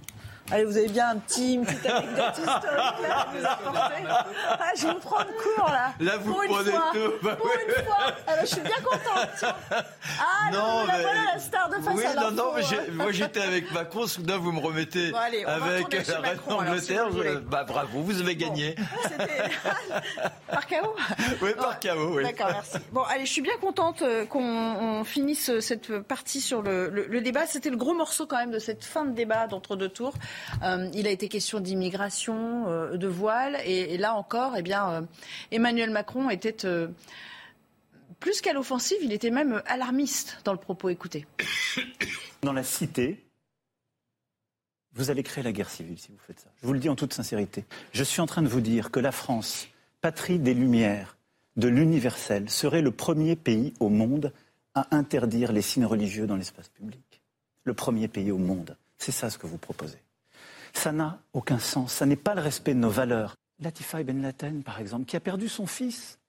Allez, vous avez bien un petit, une petite anecdote historique là ah, Je vais me prendre court là. Là, vous pour prenez fois. tout. Bah, pour une fois. Alors, ah, je suis bien contente. Ah non, mais... voilà la star de face oui, à non, non, mais hein. moi j'étais avec Macron. Soudain, vous me remettez avec la reine d'Angleterre. bah bravo, vous avez gagné. par chaos Oui, par chaos. Oui. D'accord, merci. Bon, allez, je suis bien contente euh, qu'on finisse cette partie sur le, le débat. C'était le gros morceau quand même de cette fin de débat d'entre deux tours. Euh, il a été question d'immigration, euh, de voile, et, là encore, eh bien, euh, Emmanuel Macron était plus qu'à l'offensive, il était même alarmiste dans le propos. Écoutez. Dans la cité, vous allez créer la guerre civile si vous faites ça. Je vous le dis en toute sincérité. Je suis en train de vous dire que la France, patrie des Lumières, de l'universel, serait le premier pays au monde à interdire les signes religieux dans l'espace public. Le premier pays au monde. C'est ça ce que vous proposez. Ça n'a aucun sens. Ça n'est pas le respect de nos valeurs. Latifa Ben Laden, par exemple, qui a perdu son fils,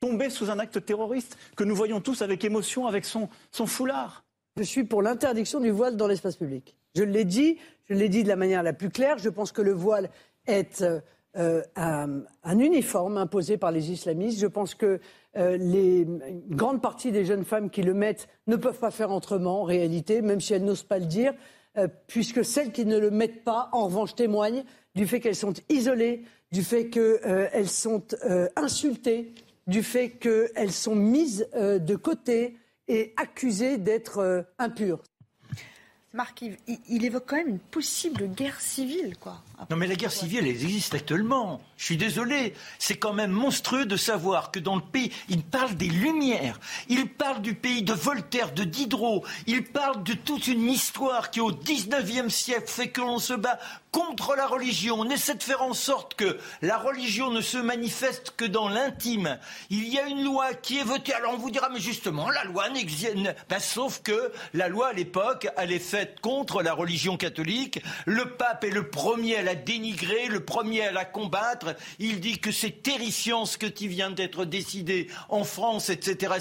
tombé sous un acte terroriste que nous voyons tous avec émotion avec son, foulard. Je suis pour l'interdiction du voile dans l'espace public. Je l'ai dit, je l'ai dit de la manière la plus claire. Je pense que le voile est euh, un, uniforme imposé par les islamistes. Je pense que euh, les, une grande partie des jeunes femmes qui le mettent ne peuvent pas faire autrement en réalité, même si elles n'osent pas le dire. Euh, puisque celles qui ne le mettent pas, en revanche, témoignent du fait qu'elles sont isolées, du fait qu'elles euh, sont euh, insultées, du fait qu'elles sont mises de côté et accusées d'être impures. Marc, il, évoque quand même une possible guerre civile, quoi. Non, mais la guerre civile, elle existe actuellement. Je suis désolé. C'est quand même monstrueux de savoir que dans le pays, il parle des Lumières. Il parle du pays de Voltaire, de Diderot. Il parle de toute une histoire qui, au 19e siècle, fait que l'on se bat contre la religion. On essaie de faire en sorte que la religion ne se manifeste que dans l'intime. Il y a une loi qui est votée. Alors on vous dira, mais justement, la loi n'existe. Ben, sauf que la loi à l'époque, elle est faite contre la religion catholique. Le pape est le premier la dénigrer, le premier à la combattre. Il dit que c'est terrifiant ce qui vient d'être décidé en France, etc..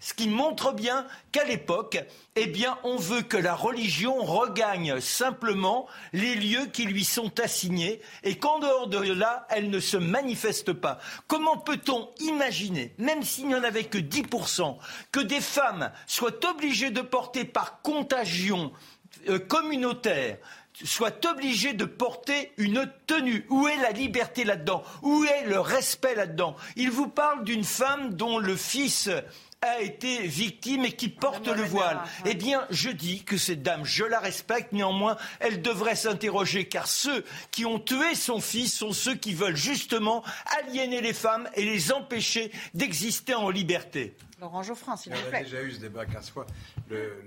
Ce qui montre bien qu'à l'époque, eh bien, on veut que la religion regagne simplement les lieux qui lui sont assignés et qu'en dehors de là, elle ne se manifeste pas. Comment peut-on imaginer, même s'il n'y en avait que 10%, que des femmes soient obligées de porter par contagion euh, communautaire soient obligées de porter une tenue. Où est la liberté là-dedans? Où est le respect là-dedans? Il vous parle d'une femme dont le fils a été victime et qui porte le voile. Eh bien, je dis que cette dame, je la respecte, néanmoins, elle devrait s'interroger, car ceux qui ont tué son fils sont ceux qui veulent justement aliéner les femmes et les empêcher d'exister en liberté. Laurent Geoffrin, s'il vous plaît. On a déjà eu ce débat 15 fois. Le,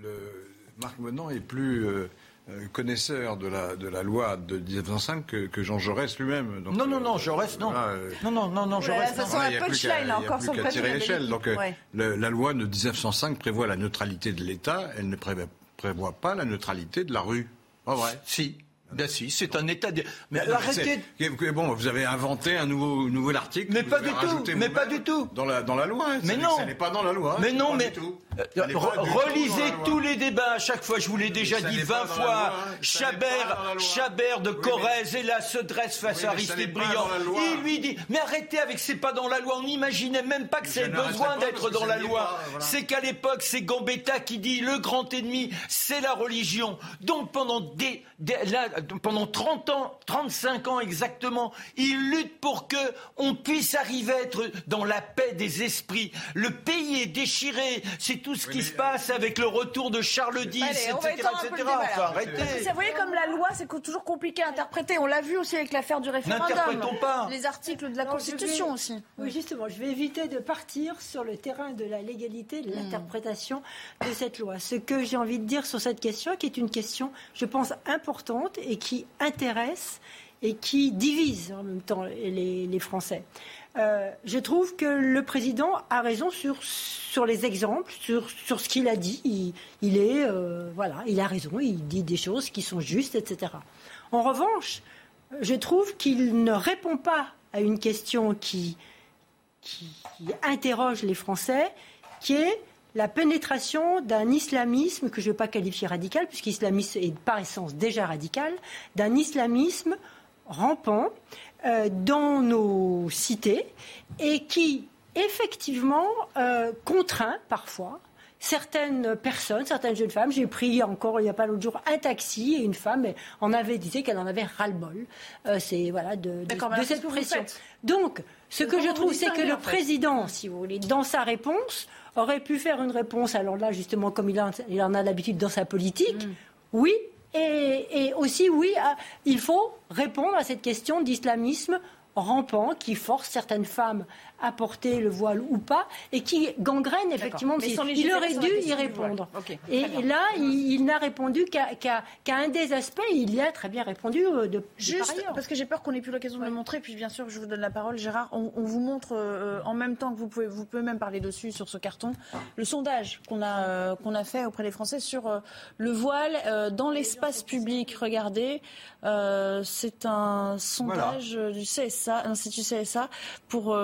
Marc est plus... Euh, connaisseur de la, de la loi de 1905 que, que Jean Jaurès lui-même. Non, non, non, Jaurès, non. Euh, non, non, non, non, Jaurès, non. il n'y a plus qu'à tirer l'échelle. Donc, euh, la loi de 1905 prévoit la neutralité de l'État, elle ne prévoit, pas la neutralité de la rue. Pas vrai Si. Ben si, c'est un état de... Mais, arrêtez. Bon, vous avez inventé un nouveau, nouvel article. Mais pas du tout. Mais pas du tout. Dans la, dans la loi. Mais non. Ça n'est pas dans la loi. Mais non, mais. Euh, relisez tous les débats à chaque fois, je vous l'ai déjà dit 20 fois. Chabert, Chabert de Corrèze, et là, se dresse face à Aristide Briand. Il lui dit Mais arrêtez avec c'est pas dans la loi. On n'imaginait même pas que c'est besoin d'être dans la loi. C'est qu'à l'époque, c'est Gambetta qui dit Le grand ennemi, c'est la religion. Donc pendant, des, là, pendant 30 ans, 35 ans exactement, il lutte pour que on puisse arriver à être dans la paix des esprits. Le pays est déchiré. C'est tout ce qui se passe avec le retour de Charles X, etc. etc. Vous voyez, comme la loi, c'est toujours compliqué à interpréter. On l'a vu aussi avec l'affaire du référendum. pas. Les articles de la Constitution aussi. Oui, justement, je vais éviter de partir sur le terrain de la légalité, de hmm. l'interprétation de cette loi. Ce que j'ai envie de dire sur cette question, qui est une question, je pense, importante et qui intéresse et qui divise en même temps les, les Français. Euh, je trouve que le président a raison sur, sur les exemples, sur, sur ce qu'il a dit. Il, est, euh, voilà, il a raison, il dit des choses qui sont justes, etc. En revanche, je trouve qu'il ne répond pas à une question qui, qui, interroge les Français, qui est la pénétration d'un islamisme que je ne vais pas qualifier radical, puisqu'islamisme est par essence déjà radical, d'un islamisme rampant euh, dans nos cités et qui, effectivement, euh, contraint parfois certaines personnes, certaines jeunes femmes. J'ai pris encore il n'y a pas l'autre jour un taxi et une femme en avait dit qu'elle en avait ras-le-bol. Euh, c'est voilà de, de, cette pression. Donc, ce que je trouve, c'est que le président, si vous voulez, dans sa réponse, aurait pu faire une réponse. Alors là, justement, comme il, en a l'habitude dans sa politique, mm. oui, et, aussi, oui, il faut répondre à cette question d'islamisme rampant qui force certaines femmes à porter le voile ou pas et qui gangrène effectivement. Il aurait dû y répondre. et, là, il, n'a répondu qu'à un des aspects. Il y a très bien répondu euh, de, Juste parce que j'ai peur qu'on n'ait plus l'occasion de le montrer. Puis bien sûr, je vous donne la parole, Gérard. On, vous montre euh, en même temps que vous pouvez, vous pouvez même parler dessus sur ce carton, le sondage qu'on a euh, qu'on a fait auprès des Français sur le voile dans l'espace public. Regardez, c'est un sondage du CSA, Institut CSA pour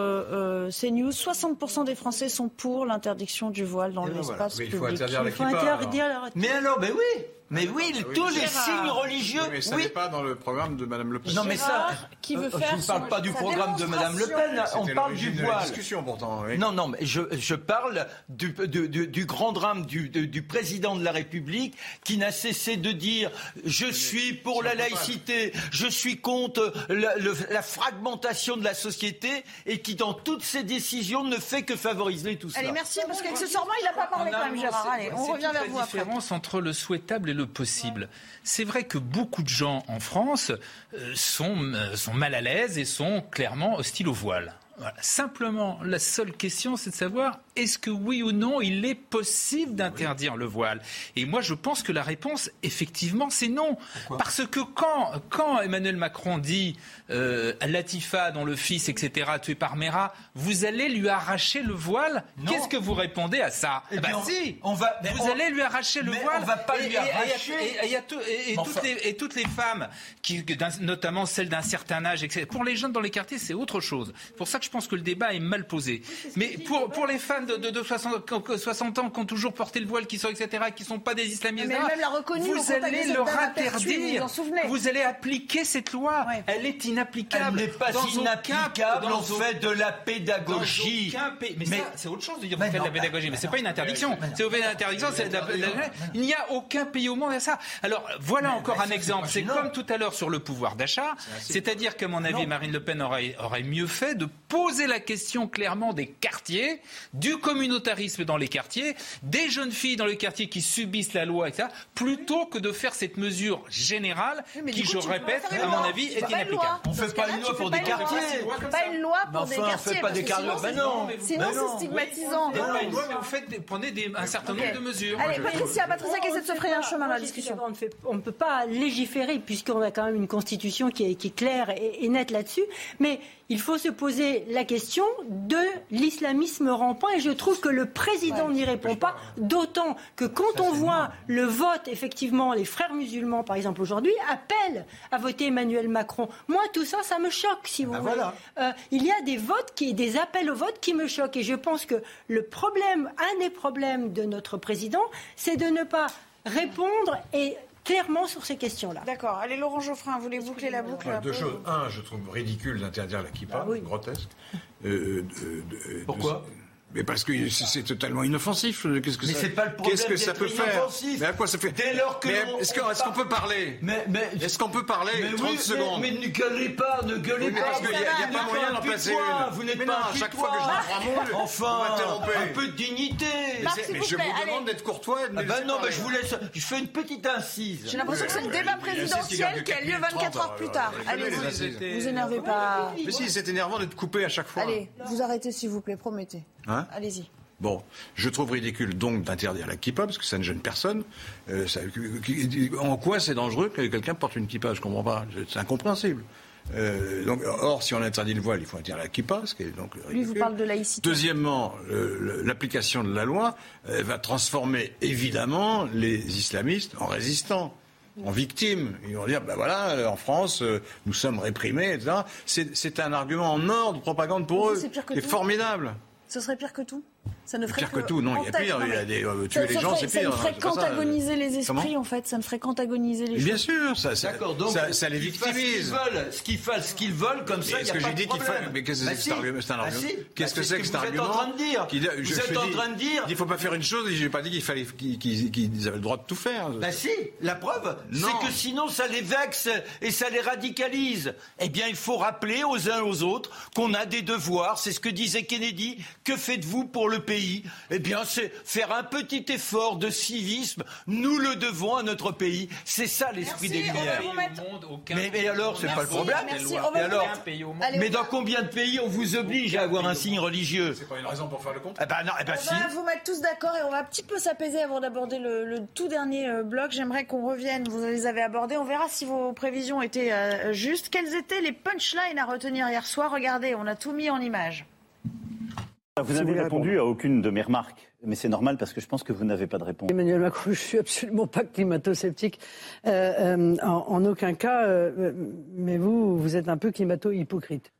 euh, CNews, 60% des Français sont pour l'interdiction du voile dans l'espace public. Il faut interdire la Mais alors, ben oui mais oui, ah tous les signes religieux. Oui, mais ça n'est pas dans le programme de Madame Le Pen. Non, mais ça, qui veut faire je ne parle pas du programme de Madame Le Pen. On parle du voile. discussion pourtant. Non, non, mais je, je parle du, du, du, grand drame du, du, président de la République qui n'a cessé de dire je suis pour la laïcité, je suis contre la, la, fragmentation de la société et qui dans toutes ses décisions ne fait que favoriser tout ça. Allez, merci parce qu'accessoirement il n'a pas parlé quand même, Gérard. Allez, on revient vers vous après. la différence entre le souhaitable et le possible. C'est vrai que beaucoup de gens en France euh, euh, sont mal à l'aise et sont clairement hostiles au voile. Simplement, la seule question, c'est de savoir est-ce que oui ou non il est possible d'interdire le voile? Et moi, je pense que la réponse, effectivement, c'est non. Parce que quand, quand Emmanuel Macron dit euh, Latifa, dont le fils, etc., tué par Mera, vous allez lui arracher le voile? Qu'est-ce que vous répondez à ça? Eh ben, si, on va, Vous allez lui arracher le voile On va pas lui arracher. Et, toutes les, femmes, qui, notamment celles d'un certain âge, etc., pour les jeunes dans les quartiers, c'est autre chose. Pour ça que je pense que le débat est mal posé. Mais pour, pour les fans de, de, 60, ans qui ont toujours porté le voile, qui sont, etc., qui ne sont pas des islamistes, vous allez leur interdire. Vous, allez appliquer cette loi. Elle est inapplicable. Elle n'est pas inapplicable. on fait de la pédagogie. Mais, c'est autre chose de dire vous faites de la pédagogie. Mais c'est pas une interdiction. C'est une interdiction. Il n'y a aucun pays au monde à ça. Alors voilà encore un exemple. C'est comme tout à l'heure sur le pouvoir d'achat. C'est-à-dire qu'à mon avis, Marine Le Pen aurait, aurait mieux fait de poser la question clairement des quartiers, du communautarisme dans les quartiers, des jeunes filles dans les quartiers qui subissent la loi, etc., plutôt que de faire cette mesure générale qui, je répète, à mon avis, est inapplicable. On ne fait pas une loi pour des quartiers. On ne fait pas une loi pour des quartiers. On fait pas des quartiers. Non. Sinon, c'est stigmatisant. Vous faites, prenez un certain nombre de mesures. Allez, Patricia, Patricia qui essaie de se frayer un chemin dans la discussion. On ne peut pas légiférer puisqu'on a quand même une constitution qui est, claire et, et nette là-dessus. Mais il faut se poser la question de l'islamisme rampant et je trouve que le président n'y répond pas, d'autant que quand on voit le vote, effectivement, les frères musulmans, par exemple, aujourd'hui, appellent à voter Emmanuel Macron. Moi, tout ça, ça me choque, si vous Ben voulez. voilà. Euh, il y a des votes, qui, des appels au vote qui me choquent et je pense que le problème, un des problèmes de notre président, c'est de ne pas répondre et clairement sur ces questions-là. D'accord. Allez, Laurent Geoffrin, vous voulez boucler la boucle un deux choses. Un, je trouve ridicule d'interdire la kippa, grotesque. Euh, euh, euh, Pourquoi? Mais parce que c'est totalement inoffensif. Qu'est-ce que Mais ça, c'est pas le problème Qu'est-ce que ça peut faire inoffensif. Mais à quoi ça fait Dès lors que Mais est-ce qu'on peut parler Mais, mais Est-ce qu'on peut parler Mais 30 oui, secondes mais, mais ne gueulez pas, ne gueulez Oui, mais pas. parce qu'il y a- pas n'êtes moyen d'en placer une. Vous n'êtes Mais pas à chaque fois que je prends un moule, Enfin, vous m'interrompez. un peu de dignité. Mais mais je vous demande d'être courtois Ah laisser non, bah je vous laisse. Je fais une petite incise. J'ai l'impression que c'est le débat présidentiel qui a lieu 24 heures plus tard. Allez, vous, vous énervez pas. Mais si, c'est énervant d'être coupé à chaque fois. Allez, vous arrêtez s'il vous plaît, promettez. Hein Allez-y. Bon, je trouve ridicule donc d'interdire la kippa parce que ça ne gêne personne. Euh, ça- en quoi c'est dangereux que quelqu'un porte une kippa Je comprends pas. C'est incompréhensible. Euh, donc, or, si on interdit le voile, il faut interdire la kippa, ce qui est donc Lui ridicule. vous parle de laïcité. Deuxièmement, euh, l'application de la loi va transformer évidemment les islamistes en résistants. En victimes. Ils vont dire, ben voilà, en France, euh, nous sommes réprimés, etc. C'est un argument en or de propagande pour eux. c'est formidable. Ce serait pire que tout ça ne ferait Pire que tout, non, il y a anta- pire, non, il y a mais des- euh, ça- tuer les ça gens, c'est pire, Ça ne ferait qu'antagoniser les Comment esprits, en fait. Ça ne ferait qu'antagoniser les Mais bien sûr, ça, ça, D'accord, donc ça, ça les victimise. Ce qu'ils veulent, ce qu'ils fassent, ce qu'ils veulent, comme ça, Mais il est-ce y a que pas de problème. mais qu'est-ce que Bah c'est que cet argument- c'est un Bah. Qu'est-ce Bah que c'est que ce cet argument Vous êtes en train de dire. je- Vous je êtes en train de dire. Il faut pas faire une chose et j'ai pas dit qu'il fallait qu'ils avaient le droit de tout faire. Bah si, la preuve, c'est que sinon ça les vexe et ça les radicalise. Eh bien, il faut rappeler aux uns aux autres qu'on a des devoirs. C'est ce que disait Kennedy. Que faites-vous pour le pays Eh bien, c'est faire un petit effort de civisme. Nous le devons à notre pays. C'est ça l'esprit des Lumières. Mais, mais alors, c'est pas le problème. vous alors Mais dans combien de pays on vous oblige à avoir un signe religieux C'est pas une raison pour faire le compte Eh ben non, eh ben On si. va vous mettre tous d'accord et on va un petit peu s'apaiser avant d'aborder le, le tout dernier euh, bloc. J'aimerais qu'on revienne. Vous les avez abordés. On verra si vos prévisions étaient euh, justes. Quelles étaient les punchlines à retenir hier soir? Regardez, on a tout mis en image. Vous n'avez répondu à aucune de mes remarques, mais c'est normal parce que je pense que vous n'avez pas de réponse. Emmanuel Macron, je suis absolument pas climato-sceptique, euh, euh, en, en aucun cas. euh, mais vous, vous êtes un peu climato-hypocrite.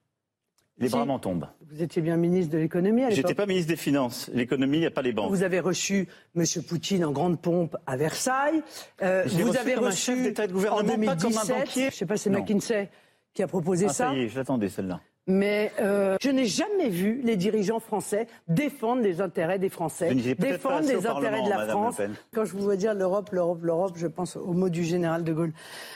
Les bras m'en tombent. Vous étiez bien ministre de l'économie à J'étais l'époque. pas ministre des Finances. L'économie, il n'y a pas les banques. Vous avez reçu M. Poutine en grande pompe à Versailles. Euh, vous reçu avez comme un reçu chef d'État de gouvernement, en pas comme un 2017. banquier. Je ne sais pas, c'est. McKinsey qui a proposé Ah, ça. ça y est, je l'attendais celle-là. Mais euh, je n'ai jamais vu les dirigeants français défendre les intérêts des Français, défendre les intérêts de la Madame France. Quand je vous vois dire l'Europe, l'Europe, l'Europe, je pense au mot du général de Gaulle.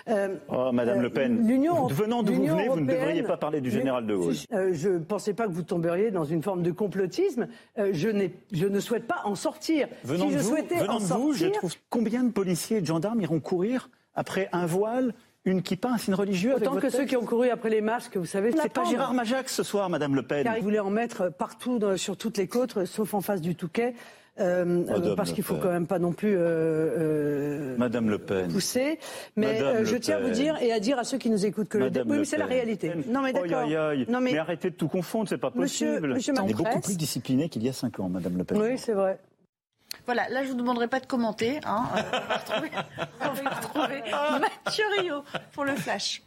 Euh, Oh, Madame euh, Le Pen, l'Union- venant d'où vous venez, vous ne devriez pas parler du général de Gaulle. Euh, je ne pensais pas que vous tomberiez dans une forme de complotisme. Euh, je, ne souhaite pas en sortir. Venant si de je vous, souhaitais venant en de vous, je sortir, trouve combien de policiers et de gendarmes iront courir après un voile, une kippa, un signe religieux avec autant votre que ceux qui ont couru après les masques, vous savez, C'est pas. Gérard Majax ce soir, Madame Le Pen. Car il voulait en mettre partout dans- sur toutes les côtes, sauf en face du Touquet. euh, euh, parce qu'il faut quand même pas non plus euh, euh, Madame Le Pen. pousser. Mais euh, je tiens à vous dire et à dire à ceux qui nous écoutent que le Madame oui, Le mais c'est la réalité. Non mais d'accord. aïe, aïe. Non mais... mais, arrêtez de tout confondre, c'est pas Monsieur- possible. Monsieur On est beaucoup Macron. plus discipliné qu'il y a cinq ans, Madame Le Pen. oui, c'est vrai. Voilà, là je vous demanderai pas de commenter. Hein. Euh, on va retrouver, on va retrouver Mathieu Rio pour le flash.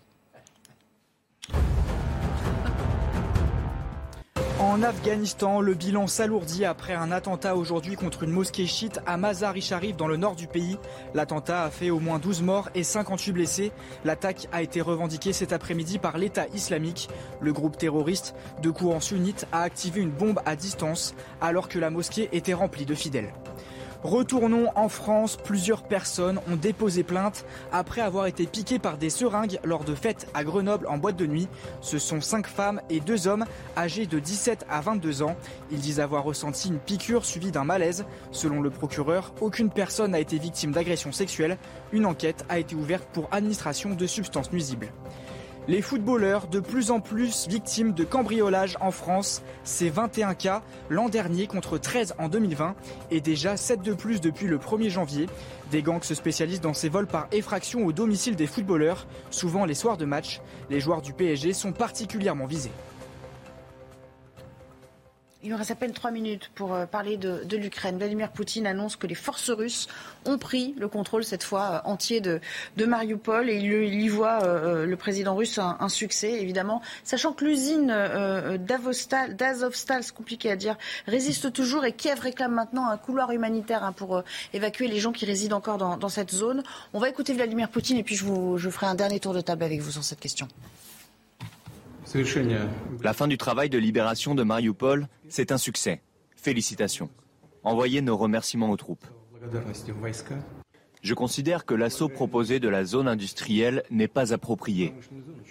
En Afghanistan, le bilan s'alourdit après un attentat aujourd'hui contre une mosquée chiite à Mazar-i Sharif dans le nord du pays. L'attentat a fait au moins 12 morts et 58 blessés. L'attaque a été revendiquée cet après-midi par l'État islamique. Le groupe terroriste de courant sunnite a activé une bombe à distance alors que la mosquée était remplie de fidèles. Retournons en France. Plusieurs personnes ont déposé plainte après avoir été piquées par des seringues lors de fêtes à Grenoble en boîte de nuit. Ce sont cinq femmes et deux hommes âgés de 17 à 22 ans. Ils disent avoir ressenti une piqûre suivie d'un malaise. Selon le procureur, aucune personne n'a été victime d'agression sexuelle. Une enquête a été ouverte pour administration de substances nuisibles. Les footballeurs de plus en plus victimes de cambriolage en France, c'est 21 cas l'an dernier contre 13 en 2020 et déjà 7 de plus depuis le 1er janvier. Des gangs se spécialisent dans ces vols par effraction au domicile des footballeurs, souvent les soirs de match. Les joueurs du PSG sont particulièrement visés. Il nous reste à peine trois minutes pour euh, parler de, l'Ukraine. Vladimir Poutine annonce que les forces russes ont pris le contrôle cette fois euh, entier de, Mariupol et il, y voit euh, le président russe un, succès, évidemment, sachant que l'usine d'Azovstal, c'est compliqué à dire, résiste toujours et Kiev réclame maintenant un couloir humanitaire hein, pour évacuer les gens qui résident encore dans, cette zone. On va écouter Vladimir Poutine et puis je ferai un dernier tour de table avec vous sur cette question. La fin du travail de libération de Mariupol, c'est un succès. Félicitations. Envoyez nos remerciements aux troupes. Je considère que l'assaut proposé de la zone industrielle n'est pas approprié.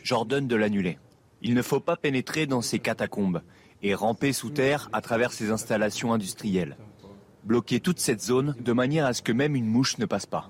J'ordonne de l'annuler. Il ne faut pas pénétrer dans ces catacombes et ramper sous terre à travers ces installations industrielles. Bloquer toute cette zone de manière à ce que même une mouche ne passe pas.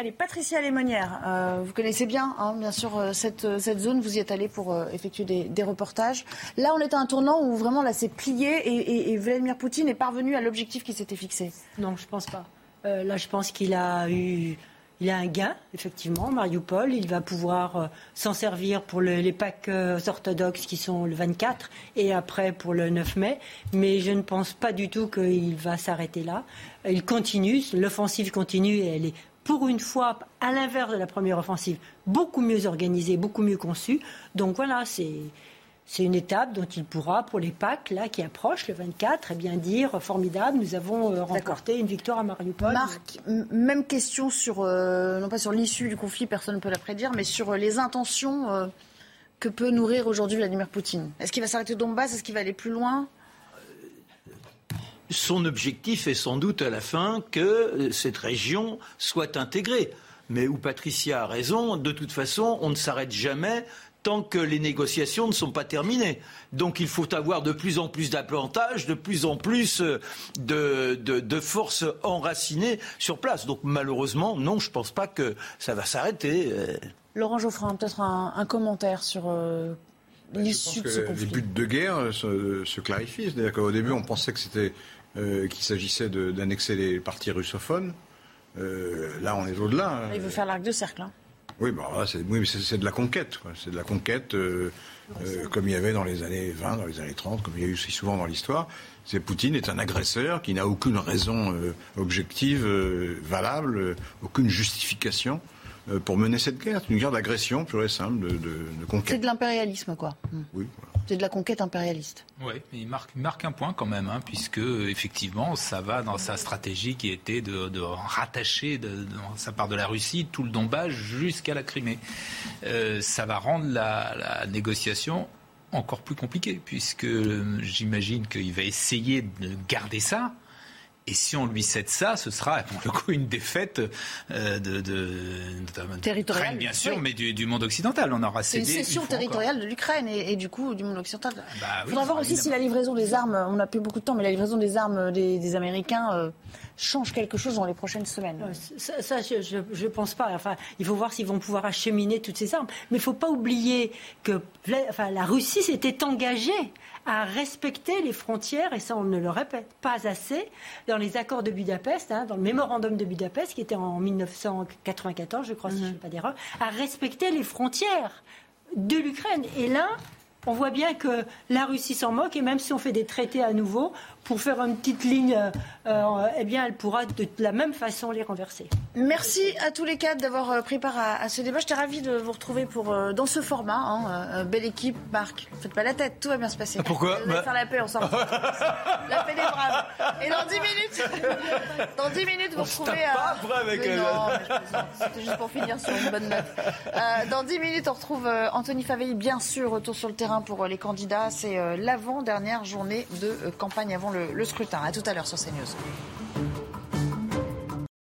Allez, Patricia Lémonière, euh, vous connaissez bien, hein, bien sûr, euh, cette, cette, zone. Vous y êtes allée pour euh, effectuer des, reportages. Là, on est à un tournant où vraiment, là, c'est plié et, et, Vladimir Poutine est parvenu à l'objectif qui s'était fixé. Non, je pense pas. là, je pense qu'il a eu il a un gain, effectivement, Mariupol. Il va pouvoir s'en servir pour les Pâques orthodoxes qui sont le 24 et après pour le 9 mai. Mais je ne pense pas du tout qu'il va s'arrêter là. Il continue, l'offensive continue et elle est pour une fois, à l'inverse de la première offensive, beaucoup mieux organisée, beaucoup mieux conçue. Donc voilà, c'est. C'est une étape dont il pourra, pour les Pâques là, qui approchent, le 24, eh bien dire formidable, nous avons euh, remporté une victoire à Mariupol. Marc, même question sur, euh, non pas sur l'issue du conflit, personne ne peut la prédire, mais sur euh, les intentions que peut nourrir aujourd'hui Vladimir Poutine. Est-ce qu'il va s'arrêter au Donbass? Est-ce qu'il va aller plus loin? Son objectif est sans doute à la fin que euh, cette région soit intégrée. Mais où Patricia a raison, de toute façon, on ne s'arrête jamais tant que les négociations ne sont pas terminées. Donc il faut avoir de plus en plus d'implantages, de plus en plus euh, de, forces enracinées sur place. Donc malheureusement, non, je ne pense pas que ça va s'arrêter. Euh. Laurent Geoffrin, peut-être un, commentaire sur l'issue de ce conflit. Les buts de guerre se, se clarifient. C'est-à-dire qu'au début, on pensait que c'était euh, qu'il s'agissait d'annexer les partis russophones. Euh, là, on est au-delà. Hein. Il veut faire l'arc de cercle. Hein. Oui, bah, c'est oui, de la conquête. C'est de la conquête euh, comme il y avait dans les années 20, dans les années 30, comme il y a eu aussi souvent dans l'histoire. C'est Poutine est un agresseur qui n'a aucune raison objective, valable, aucune justification pour mener cette guerre. C'est une guerre d'agression pure et simple, de, de, conquête. C'est de l'impérialisme, quoi. Oui, c'est de la conquête impérialiste. Oui, mais il marque, un point quand même, hein, puisque effectivement, ça va dans sa stratégie qui était de, rattacher, de, sa part de la Russie, tout le Donbass jusqu'à la Crimée. Euh, ça va rendre la, négociation encore plus compliquée, puisque j'imagine qu'il va essayer de garder ça. Et si on lui cède ça, ce sera pour le coup une défaite euh, de, territoriale, bien sûr, mais du, monde occidental. On aura cédé. C'est une cession territoriale de l'Ukraine et, du coup du monde occidental. Il bah faudra voir aussi si la livraison des armes, on n'a plus beaucoup de temps, mais la livraison des armes des, Américains euh, change quelque chose dans les prochaines semaines. Ça, je ne pense pas. Enfin, il faut voir s'ils vont pouvoir acheminer toutes ces armes. Mais il ne faut pas oublier que enfin, la Russie s'était engagée à respecter les frontières, et ça on ne le répète pas assez, dans les accords de Budapest, hein, dans le mémorandum de Budapest, qui était en 1994, je crois, si je ne fais pas d'erreur, à respecter les frontières de l'Ukraine. Et là, on voit bien que la Russie s'en moque et même si on fait des traités à nouveau, pour faire une petite ligne, euh, euh, eh bien, elle pourra de la même façon les renverser. Merci à tous les quatre d'avoir euh, pris part à, ce débat. J'étais ravie de vous retrouver pour, dans ce format. Hein, belle équipe, Marc. Faites pas la tête, tout va bien se passer. Pourquoi Vous allez bah- faire la paix, on sort. la paix des braves. Et dans 10 minutes, dans 10 minutes, vous retrouvez. pas après avec C'était juste pour finir sur une bonne note. dans 10 minutes, on retrouve Anthony Favelli, bien sûr, retour sur le terrain pour les candidats. C'est l'avant-dernière journée de campagne avant le, scrutin. À tout à l'heure sur CNews.